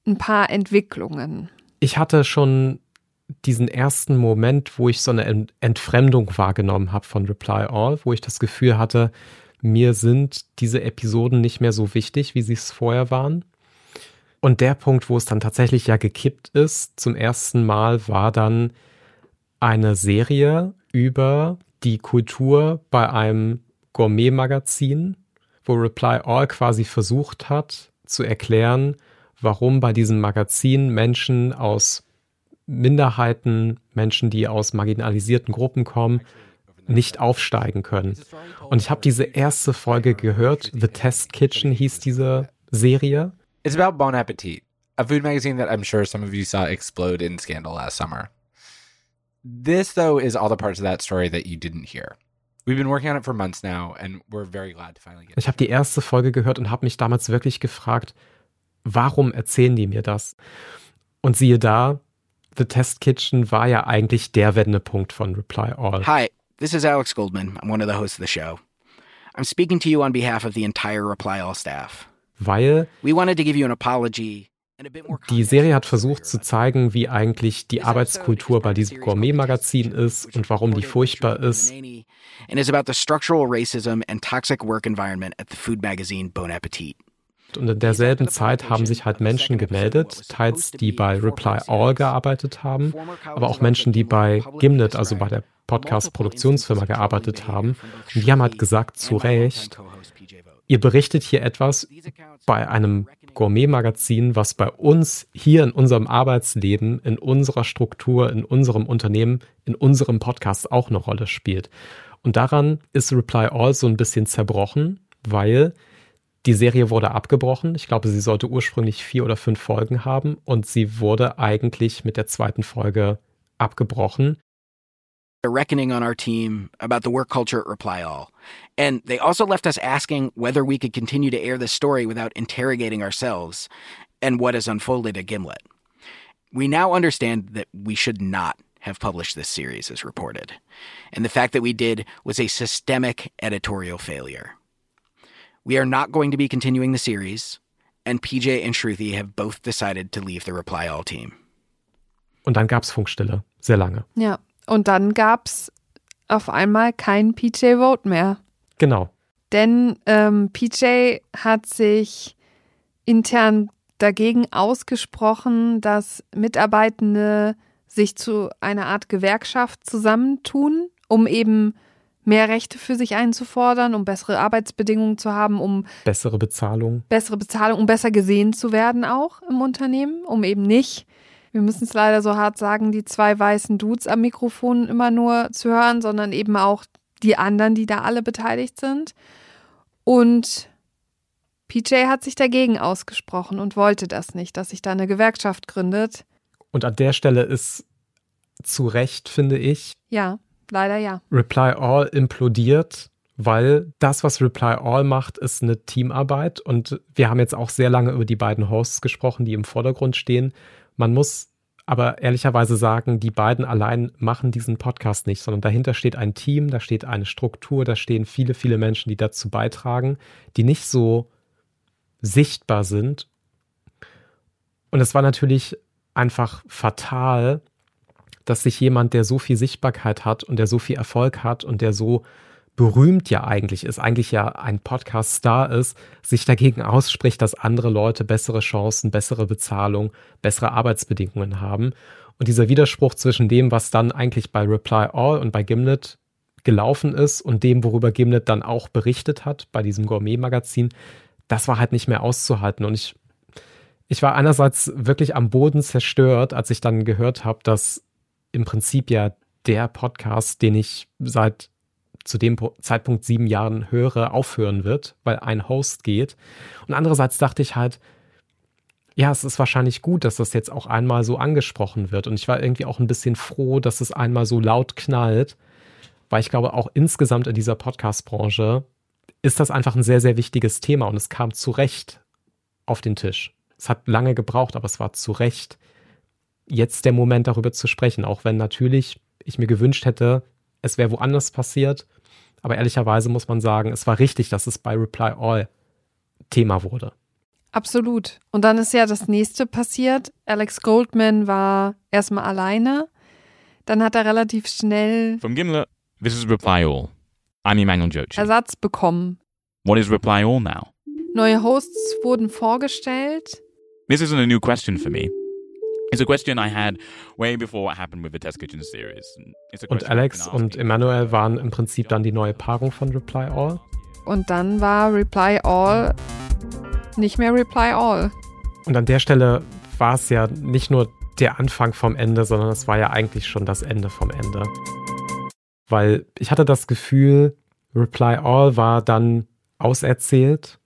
ein paar Entwicklungen. Ich hatte schon diesen ersten Moment, wo ich so eine Ent Entfremdung wahrgenommen habe von Reply All, wo ich das Gefühl hatte, mir sind diese Episoden nicht mehr so wichtig, wie sie es vorher waren. Und der Punkt, wo es dann tatsächlich ja gekippt ist, zum ersten Mal, war dann eine Serie über die Kultur bei einem Gourmet-Magazin, wo Reply All quasi versucht hat zu erklären, warum bei diesem Magazin Menschen aus Minderheiten, Menschen, die aus marginalisierten Gruppen kommen, nicht aufsteigen können. Und ich habe diese erste Folge gehört, The Test Kitchen hieß diese Serie. It's about Bon Appetit, a food magazine that I'm sure some of you saw explode in scandal last summer. This, though, is all the parts of that story that you didn't hear. We've been working on it for months now, and we're very glad to finally get Ich habe die erste Folge gehört und habe mich damals wirklich gefragt, warum erzählen die mir das? Und siehe da, The Test Kitchen war ja eigentlich der Wendepunkt von Reply All. Hi, this is Alex Goldman. I'm one of the hosts of the show. I'm speaking to you on behalf of the entire Reply All staff. Weil We wanted to give you an apology die Serie hat versucht zu zeigen, wie eigentlich die Arbeitskultur bei diesem Gourmet-Magazin ist und warum die furchtbar ist. Und in derselben Zeit haben sich halt Menschen gemeldet, teils die bei Reply All gearbeitet haben, aber auch Menschen, die bei Gimlet, also bei der Podcast-Produktionsfirma gearbeitet haben. Und die haben halt gesagt, zu Recht, ihr berichtet hier etwas bei einem Gourmet-Magazin, was bei uns hier in unserem Arbeitsleben, in unserer Struktur, in unserem Unternehmen, in unserem Podcast auch eine Rolle spielt. Und daran ist Reply All so ein bisschen zerbrochen, weil Die Serie wurde abgebrochen. Ich glaube, sie sollte ursprünglich vier oder fünf Folgen haben und sie wurde eigentlich mit der zweiten Folge abgebrochen. A reckoning on our team about the work culture at Reply All. And they also left us asking whether we could continue to air this story without interrogating ourselves and what has unfolded at Gimlet. We now understand that we should not have published this series as reported. And the fact that we did was a systemic editorial failure. We are not going to be continuing the series, and PJ and Shruti have both decided to leave the Reply All team. Und dann gab es Funkstille, sehr lange. Ja, und dann gab es auf einmal kein PJ Vote mehr. Genau. Denn ähm, PJ hat sich intern dagegen ausgesprochen, dass Mitarbeitende sich zu einer Art Gewerkschaft zusammentun, um eben mehr Rechte für sich einzufordern, um bessere Arbeitsbedingungen zu haben, um bessere Bezahlung. Bessere Bezahlung, um besser gesehen zu werden auch im Unternehmen, um eben nicht, wir müssen es leider so hart sagen, die zwei weißen Dudes am Mikrofon immer nur zu hören, sondern eben auch die anderen, die da alle beteiligt sind. Und PJ hat sich dagegen ausgesprochen und wollte das nicht, dass sich da eine Gewerkschaft gründet. Und an der Stelle ist zu Recht, finde ich. Ja, leider ja. Reply All implodiert, weil das, was Reply All macht, ist eine Teamarbeit. Und wir haben jetzt auch sehr lange über die beiden Hosts gesprochen, die im Vordergrund stehen. Man muss aber ehrlicherweise sagen, die beiden allein machen diesen Podcast nicht, sondern dahinter steht ein Team, da steht eine Struktur, da stehen viele, viele Menschen, die dazu beitragen, die nicht so sichtbar sind. Und es war natürlich einfach fatal, dass sich jemand, der so viel Sichtbarkeit hat und der so viel Erfolg hat und der so berühmt ja eigentlich ist, eigentlich ja ein Podcast-Star ist, sich dagegen ausspricht, dass andere Leute bessere Chancen, bessere Bezahlung, bessere Arbeitsbedingungen haben. Und dieser Widerspruch zwischen dem, was dann eigentlich bei Reply All und bei Gimlet gelaufen ist und dem, worüber Gimlet dann auch berichtet hat bei diesem Gourmet-Magazin, das war halt nicht mehr auszuhalten. Und ich, ich war einerseits wirklich am Boden zerstört, als ich dann gehört habe, dass im Prinzip ja der Podcast, den ich seit zu dem Zeitpunkt sieben Jahren höre, aufhören wird, weil ein Host geht. Und andererseits dachte ich halt, ja, es ist wahrscheinlich gut, dass das jetzt auch einmal so angesprochen wird. Und ich war irgendwie auch ein bisschen froh, dass es einmal so laut knallt, weil ich glaube, auch insgesamt in dieser Podcast-Branche ist das einfach ein sehr, sehr wichtiges Thema und es kam zu Recht auf den Tisch. Es hat lange gebraucht, aber es war zu Recht jetzt der Moment, darüber zu sprechen, auch wenn natürlich ich mir gewünscht hätte, es wäre woanders passiert. Aber ehrlicherweise muss man sagen, es war richtig, dass es bei Reply All Thema wurde. Absolut. Und dann ist ja das nächste passiert. Alex Goldman war erstmal alleine. Dann hat er relativ schnell From Gimlet, this is Reply All. I'm Emmanuel Jochi. Ersatz bekommen. What is Reply All now? Neue Hosts wurden vorgestellt. This isn't a new question for me. It's a question I had way before what happened with the Test Kitchen series. Und Alex und Emmanuel waren im Prinzip dann die neue Paarung von Reply All. Und dann war Reply All nicht mehr Reply All. Und an der Stelle war es ja nicht nur der Anfang vom Ende, sondern es war ja eigentlich schon das Ende vom Ende. Weil ich hatte das Gefühl, Reply All war dann auserzählt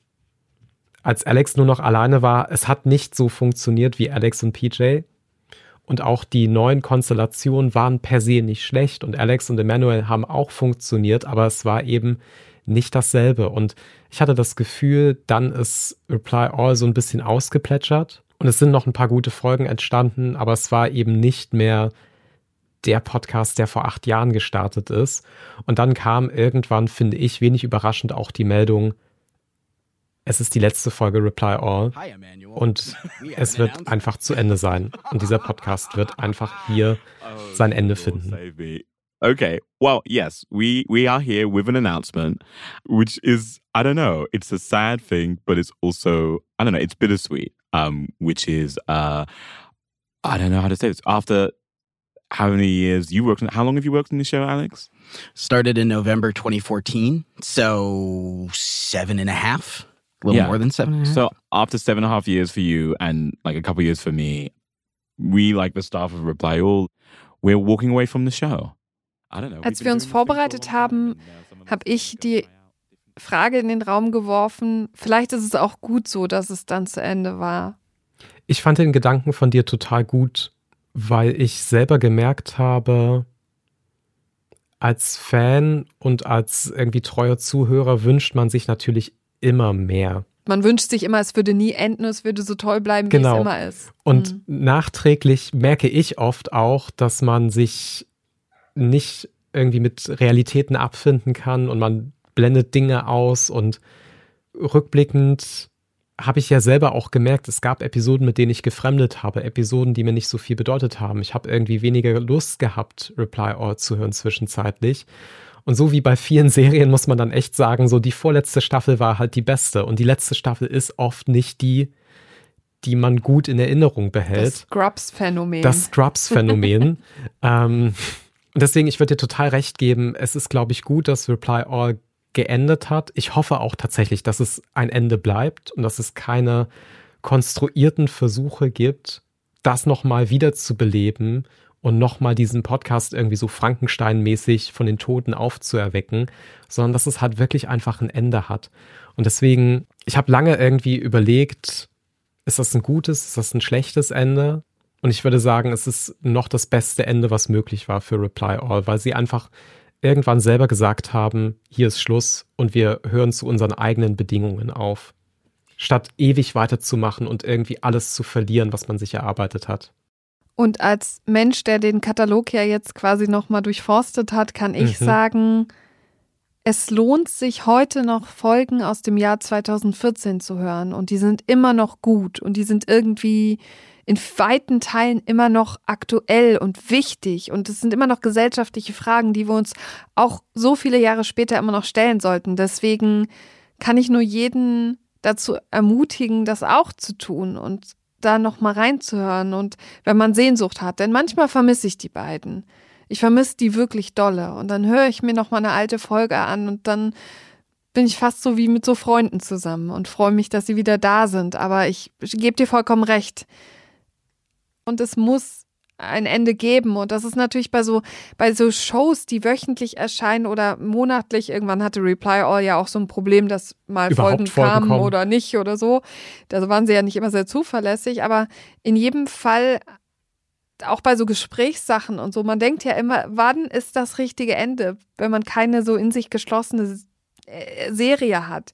als Alex nur noch alleine war, es hat nicht so funktioniert wie Alex und PJ. Und auch die neuen Konstellationen waren per se nicht schlecht und Alex und Emmanuel haben auch funktioniert, aber es war eben nicht dasselbe. Und ich hatte das Gefühl, dann ist Reply All so ein bisschen ausgeplätschert und es sind noch ein paar gute Folgen entstanden, aber es war eben nicht mehr der Podcast, der vor acht Jahren gestartet ist. Und dann kam irgendwann, finde ich, wenig überraschend auch die Meldung, es ist die letzte Folge Reply All und [laughs] es wird einfach zu Ende sein. Und dieser Podcast wird einfach hier sein Ende finden. Okay. Well, yes, we we are here with an announcement, which is I don't know. It's a sad thing, but it's also I don't know. It's bittersweet. Um, which is uh, I don't know how to say this. After how many years you worked? On, how long have you worked in the show, Alex? Started in November 2014, so seven and a half. A little yeah. more than seven. So after seven and a half years for you and like a couple years for me, we like the staff of Reply All, we're walking away from the show. I don't know. Als wir uns vorbereitet haben, habe ich die Frage in den Raum geworfen. Vielleicht ist es auch gut so, dass es dann zu Ende war. Ich fand den Gedanken von dir total gut, weil ich selber gemerkt habe, als Fan und als irgendwie treuer Zuhörer wünscht man sich natürlich immer mehr. Man wünscht sich immer, es würde nie enden, es würde so toll bleiben, wie Genau. es immer ist. Und Mhm. nachträglich merke ich oft auch, dass man sich nicht irgendwie mit Realitäten abfinden kann und man blendet Dinge aus und rückblickend habe ich ja selber auch gemerkt, es gab Episoden, mit denen ich gefremdet habe, Episoden, die mir nicht so viel bedeutet haben. Ich habe irgendwie weniger Lust gehabt, Reply All zu hören zwischenzeitlich. Und so wie bei vielen Serien muss man dann echt sagen, so die vorletzte Staffel war halt die beste und die letzte Staffel ist oft nicht die, die man gut in Erinnerung behält. Das Scrubs-Phänomen. Das Scrubs-Phänomen. [laughs] ähm, und deswegen, ich würde dir total recht geben, es ist, glaube ich, gut, dass Reply All geendet hat. Ich hoffe auch tatsächlich, dass es ein Ende bleibt und dass es keine konstruierten Versuche gibt, das nochmal wiederzubeleben und nochmal diesen Podcast irgendwie so Frankenstein-mäßig von den Toten aufzuerwecken, sondern dass es halt wirklich einfach ein Ende hat. Und deswegen, ich habe lange irgendwie überlegt, ist das ein gutes, ist das ein schlechtes Ende? Und ich würde sagen, es ist noch das beste Ende, was möglich war für Reply All, weil sie einfach irgendwann selber gesagt haben, hier ist Schluss und wir hören zu unseren eigenen Bedingungen auf. Statt ewig weiterzumachen und irgendwie alles zu verlieren, was man sich erarbeitet hat. Und als Mensch, der den Katalog ja jetzt quasi nochmal durchforstet hat, kann ich Mhm. sagen, es lohnt sich heute noch Folgen aus dem Jahr 2014 zu hören und die sind immer noch gut und die sind irgendwie in weiten Teilen immer noch aktuell und wichtig und es sind immer noch gesellschaftliche Fragen, die wir uns auch so viele Jahre später immer noch stellen sollten. Deswegen kann ich nur jeden dazu ermutigen, das auch zu tun und da noch mal reinzuhören und wenn man Sehnsucht hat, denn manchmal vermisse ich die beiden. Ich vermisse die wirklich dolle und dann höre ich mir noch mal eine alte Folge an und dann bin ich fast so wie mit so Freunden zusammen und freue mich, dass sie wieder da sind, aber ich gebe dir vollkommen recht. Und es muss ein Ende geben und das ist natürlich bei so bei so Shows, die wöchentlich erscheinen oder monatlich. Irgendwann hatte Reply All ja auch so ein Problem, dass mal Folgen Folgen kamen kommen. oder nicht oder so. Da waren sie ja nicht immer sehr zuverlässig, aber in jedem Fall auch bei so Gesprächssachen und so, man denkt ja immer, wann ist das richtige Ende, wenn man keine so in sich geschlossene äh, Serie hat.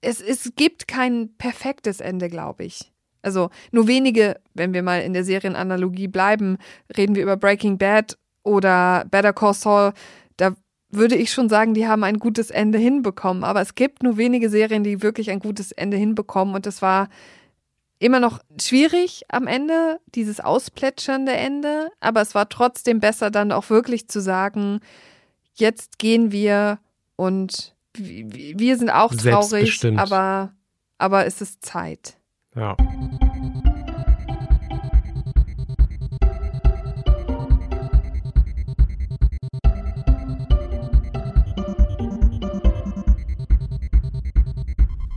Es, es gibt kein perfektes Ende, glaube ich. Also nur wenige, wenn wir mal in der Serienanalogie bleiben, reden wir über Breaking Bad oder Better Call Saul, da würde ich schon sagen, die haben ein gutes Ende hinbekommen. Aber es gibt nur wenige Serien, die wirklich ein gutes Ende hinbekommen. Und es war immer noch schwierig am Ende, dieses ausplätschernde Ende. Aber es war trotzdem besser, dann auch wirklich zu sagen, jetzt gehen wir und wir sind auch traurig, aber, aber es ist Zeit. Ja.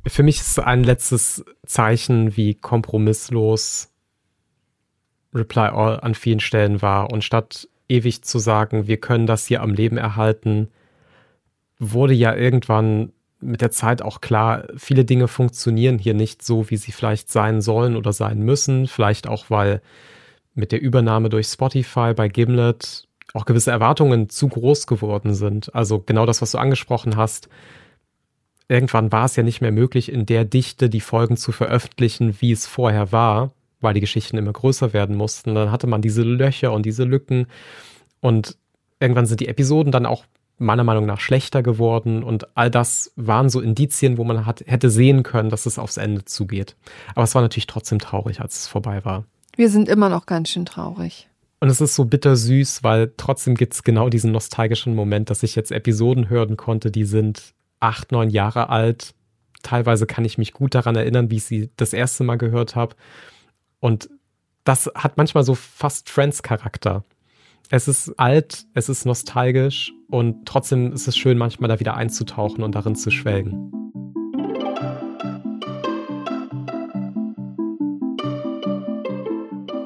Für mich ist ein letztes Zeichen, wie kompromisslos Reply All an vielen Stellen war. Und statt ewig zu sagen, wir können das hier am Leben erhalten, wurde ja irgendwann mit der Zeit auch klar, viele Dinge funktionieren hier nicht so, wie sie vielleicht sein sollen oder sein müssen. Vielleicht auch, weil mit der Übernahme durch Spotify bei Gimlet auch gewisse Erwartungen zu groß geworden sind. Also genau das, was du angesprochen hast. Irgendwann war es ja nicht mehr möglich, in der Dichte die Folgen zu veröffentlichen, wie es vorher war, weil die Geschichten immer größer werden mussten. Dann hatte man diese Löcher und diese Lücken. Und irgendwann sind die Episoden dann auch meiner Meinung nach schlechter geworden und all das waren so Indizien, wo man hat, hätte sehen können, dass es aufs Ende zugeht. Aber es war natürlich trotzdem traurig, als es vorbei war. Wir sind immer noch ganz schön traurig. Und es ist so bittersüß, weil trotzdem gibt es genau diesen nostalgischen Moment, dass ich jetzt Episoden hören konnte, die sind acht, neun Jahre alt. Teilweise kann ich mich gut daran erinnern, wie ich sie das erste Mal gehört habe. Und das hat manchmal so fast Friends-Charakter. Es ist alt, es ist nostalgisch und trotzdem ist es schön, manchmal da wieder einzutauchen und darin zu schwelgen.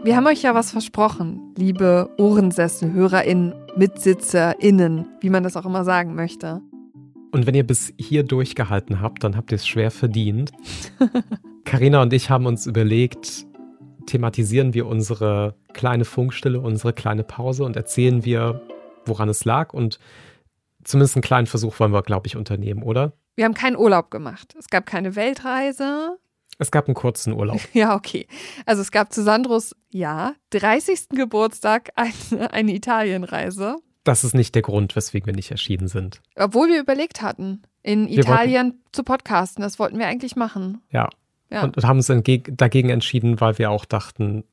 Wir haben euch ja was versprochen, liebe Ohrensessel, HörerInnen, MitsitzerInnen, wie man das auch immer sagen möchte. Und wenn ihr bis hier durchgehalten habt, dann habt ihr es schwer verdient. [laughs] Karina und ich haben uns überlegt, thematisieren wir unsere kleine Funkstille, unsere kleine Pause und erzählen wir, woran es lag. Und zumindest einen kleinen Versuch wollen wir, glaube ich, unternehmen, oder? Wir haben keinen Urlaub gemacht. Es gab keine Weltreise. Es gab einen kurzen Urlaub. [laughs] Ja, okay. Also es gab zu Sandros, ja, 30. Geburtstag eine, eine Italienreise. Das ist nicht der Grund, weswegen wir nicht erschienen sind. Obwohl wir überlegt hatten, in Wir Italien zu podcasten. Das wollten wir eigentlich machen. Ja. Ja. Und, und haben uns dagegen entschieden, weil wir auch dachten,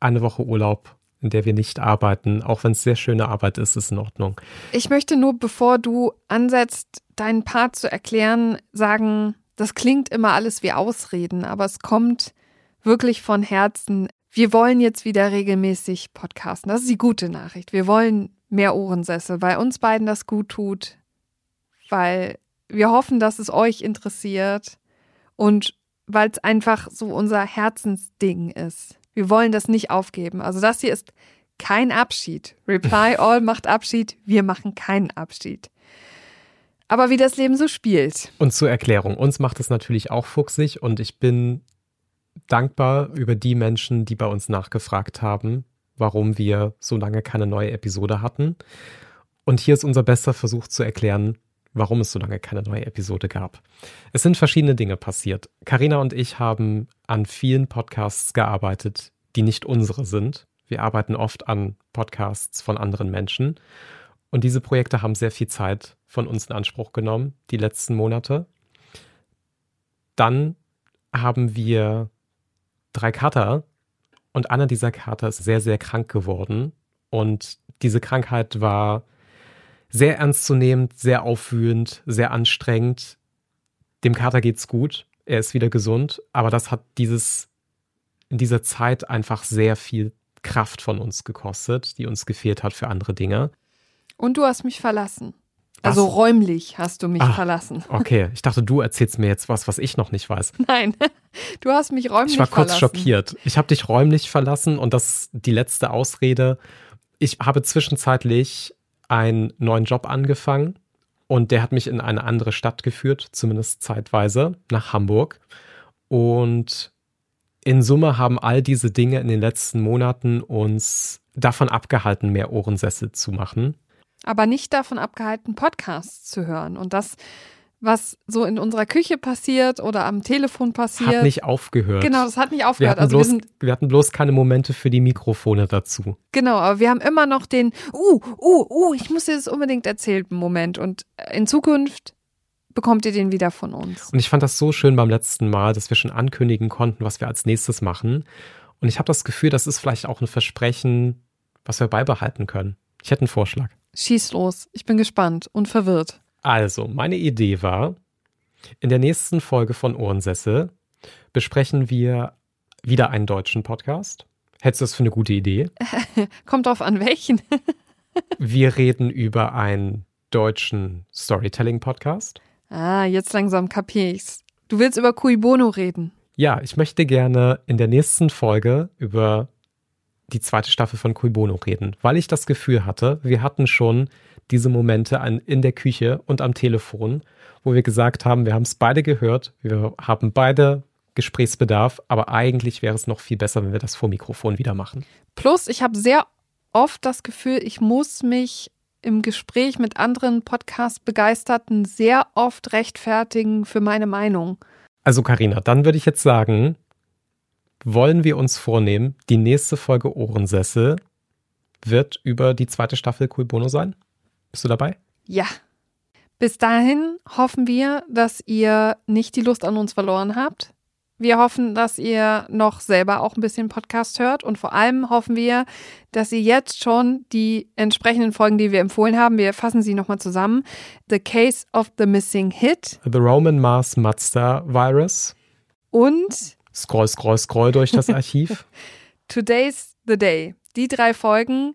eine Woche Urlaub, in der wir nicht arbeiten, auch wenn es sehr schöne Arbeit ist, ist in Ordnung. Ich möchte nur, bevor du ansetzt, deinen Part zu erklären, sagen, das klingt immer alles wie Ausreden, aber es kommt wirklich von Herzen. Wir wollen jetzt wieder regelmäßig podcasten. Das ist die gute Nachricht. Wir wollen mehr Ohrensessel, weil uns beiden das gut tut, weil wir hoffen, dass es euch interessiert und weil es einfach so unser Herzensding ist. Wir wollen das nicht aufgeben. Also das hier ist kein Abschied. Reply [laughs] All macht Abschied, wir machen keinen Abschied. Aber wie das Leben so spielt. Und zur Erklärung, uns macht es natürlich auch fuchsig und ich bin dankbar über die Menschen, die bei uns nachgefragt haben, warum wir so lange keine neue Episode hatten. Und hier ist unser bester Versuch zu erklären, warum es so lange keine neue Episode gab. Es sind verschiedene Dinge passiert. Karina und ich haben an vielen Podcasts gearbeitet, die nicht unsere sind. Wir arbeiten oft an Podcasts von anderen Menschen. Und diese Projekte haben sehr viel Zeit von uns in Anspruch genommen, die letzten Monate. Dann haben wir drei Kater und einer dieser Kater ist sehr, sehr krank geworden. Und diese Krankheit war sehr ernstzunehmend, sehr aufwühlend, sehr anstrengend. Dem Kater geht's gut, er ist wieder gesund, aber das hat dieses in dieser Zeit einfach sehr viel Kraft von uns gekostet, die uns gefehlt hat für andere Dinge. Und du hast mich verlassen. Also Was? räumlich hast du mich Ah, verlassen. [laughs] Okay, ich dachte, du erzählst mir jetzt was, was ich noch nicht weiß. Nein, [laughs] du hast mich räumlich Ich war kurz verlassen. schockiert. Ich habe dich räumlich verlassen und das ist die letzte Ausrede. Ich habe zwischenzeitlich einen neuen Job angefangen und der hat mich in eine andere Stadt geführt, zumindest zeitweise, nach Hamburg. Und in Summe haben all diese Dinge in den letzten Monaten uns davon abgehalten, mehr Ohrensessel zu machen. aber nicht davon abgehalten, Podcasts zu hören. Und das, was so in unserer Küche passiert oder am Telefon passiert. Hat nicht aufgehört. Genau, das hat nicht Wir aufgehört. Also wir bloß, sind, wir hatten bloß keine Momente für die Mikrofone dazu. genau, aber wir haben immer noch den, uh, uh, uh, ich muss dir das unbedingt erzählen, Moment. Und in Zukunft bekommt ihr den wieder von uns. Und ich fand das so schön beim letzten Mal, dass wir schon ankündigen konnten, was wir als nächstes machen. Und ich habe das Gefühl, das ist vielleicht auch ein Versprechen, was wir beibehalten können. Ich hätte einen Vorschlag. Schieß los. Ich bin gespannt und verwirrt. Also, meine Idee war, in der nächsten Folge von Ohrensessel besprechen wir wieder einen deutschen Podcast. Hältst du das für eine gute Idee? [laughs] Kommt drauf an, welchen. [laughs] Wir reden über einen deutschen Storytelling-Podcast. ah, jetzt langsam kapier ich's. Du willst über Cui Bono reden. Ja, ich möchte gerne in der nächsten Folge über die zweite Staffel von Cui Bono reden, weil ich das Gefühl hatte, wir hatten schon diese Momente an, in der Küche und am Telefon, wo wir gesagt haben, wir haben es beide gehört, wir haben beide Gesprächsbedarf, aber eigentlich wäre es noch viel besser, wenn wir das vor Mikrofon wieder machen. Plus, ich habe sehr oft das Gefühl, ich muss mich im Gespräch mit anderen Podcast-Begeisterten sehr oft rechtfertigen für meine Meinung. Also Karina, dann würde ich jetzt sagen, wollen wir uns vornehmen, die nächste Folge Ohrensessel wird über die zweite Staffel Cui Bono sein? Bist du dabei? Ja. Bis dahin hoffen wir, dass ihr nicht die Lust an uns verloren habt. Wir hoffen, dass ihr noch selber auch ein bisschen Podcast hört und vor allem hoffen wir, dass ihr jetzt schon die entsprechenden Folgen, die wir empfohlen haben, wir fassen sie nochmal zusammen. The Case of the Missing Hit The Roman Mars Mazda Virus. und Scroll, scroll, scroll durch das [laughs] Archiv. Today's the Day. Die drei Folgen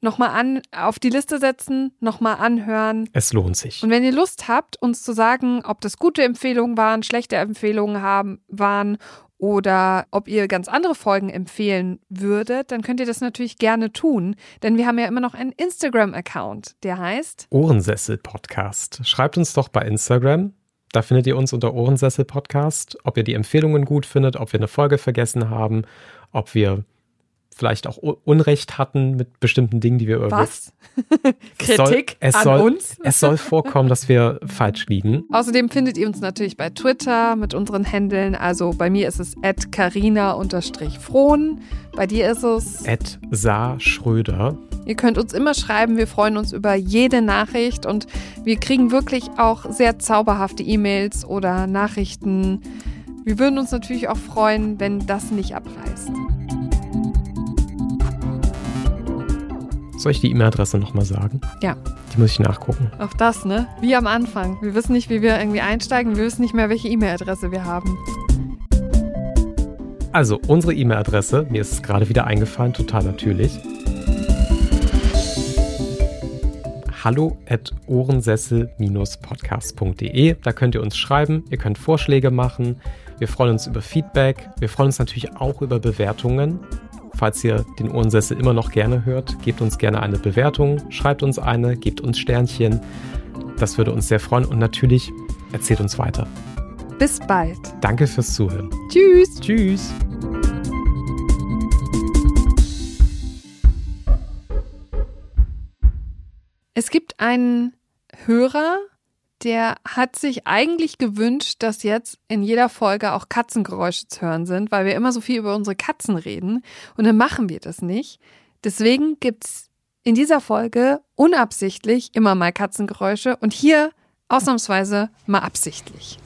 nochmal an, auf die Liste setzen, nochmal anhören. es lohnt sich. Und wenn ihr Lust habt, uns zu sagen, ob das gute Empfehlungen waren, schlechte Empfehlungen haben, waren oder ob ihr ganz andere Folgen empfehlen würdet, dann könnt ihr das natürlich gerne tun, denn wir haben ja immer noch einen Instagram-Account, der heißt Ohrensessel Podcast. Schreibt uns doch bei Instagram. Da findet ihr uns unter Ohrensessel Podcast, ob ihr die Empfehlungen gut findet, ob wir eine Folge vergessen haben, ob wir vielleicht auch Unrecht hatten mit bestimmten Dingen, die wir irgendwie. Was? Kritik [laughs] es soll, es an soll, uns? Es soll vorkommen, dass wir falsch liegen. Außerdem findet ihr uns natürlich bei Twitter mit unseren Händeln. Also bei mir ist es carina-frohn. Bei dir ist es Ed Saar Schröder. Ihr könnt uns immer schreiben. Wir freuen uns über jede Nachricht und wir kriegen wirklich auch sehr zauberhafte E-Mails oder Nachrichten. Wir würden uns natürlich auch freuen, wenn das nicht abreißt. Soll ich die E-Mail-Adresse nochmal sagen? Ja. Die muss ich nachgucken. Auch das, ne? Wie am Anfang. Wir wissen nicht, wie wir irgendwie einsteigen. Wir wissen nicht mehr, welche E-Mail-Adresse wir haben. Also, unsere E-Mail-Adresse, mir ist es gerade wieder eingefallen, total natürlich. hallo at ohrensessel-podcast.de. Da könnt ihr uns schreiben, ihr könnt Vorschläge machen. Wir freuen uns über Feedback. Wir freuen uns natürlich auch über Bewertungen. Falls ihr den Ohrensessel immer noch gerne hört, gebt uns gerne eine Bewertung, schreibt uns eine, gebt uns Sternchen. Das würde uns sehr freuen und natürlich erzählt uns weiter. Bis bald. Danke fürs Zuhören. Tschüss. Tschüss. Es gibt einen Hörer, der hat sich eigentlich gewünscht, dass jetzt in jeder Folge auch Katzengeräusche zu hören sind, weil wir immer so viel über unsere Katzen reden und dann machen wir das nicht. Deswegen gibt es in dieser Folge unabsichtlich immer mal Katzengeräusche und hier ausnahmsweise mal absichtlich.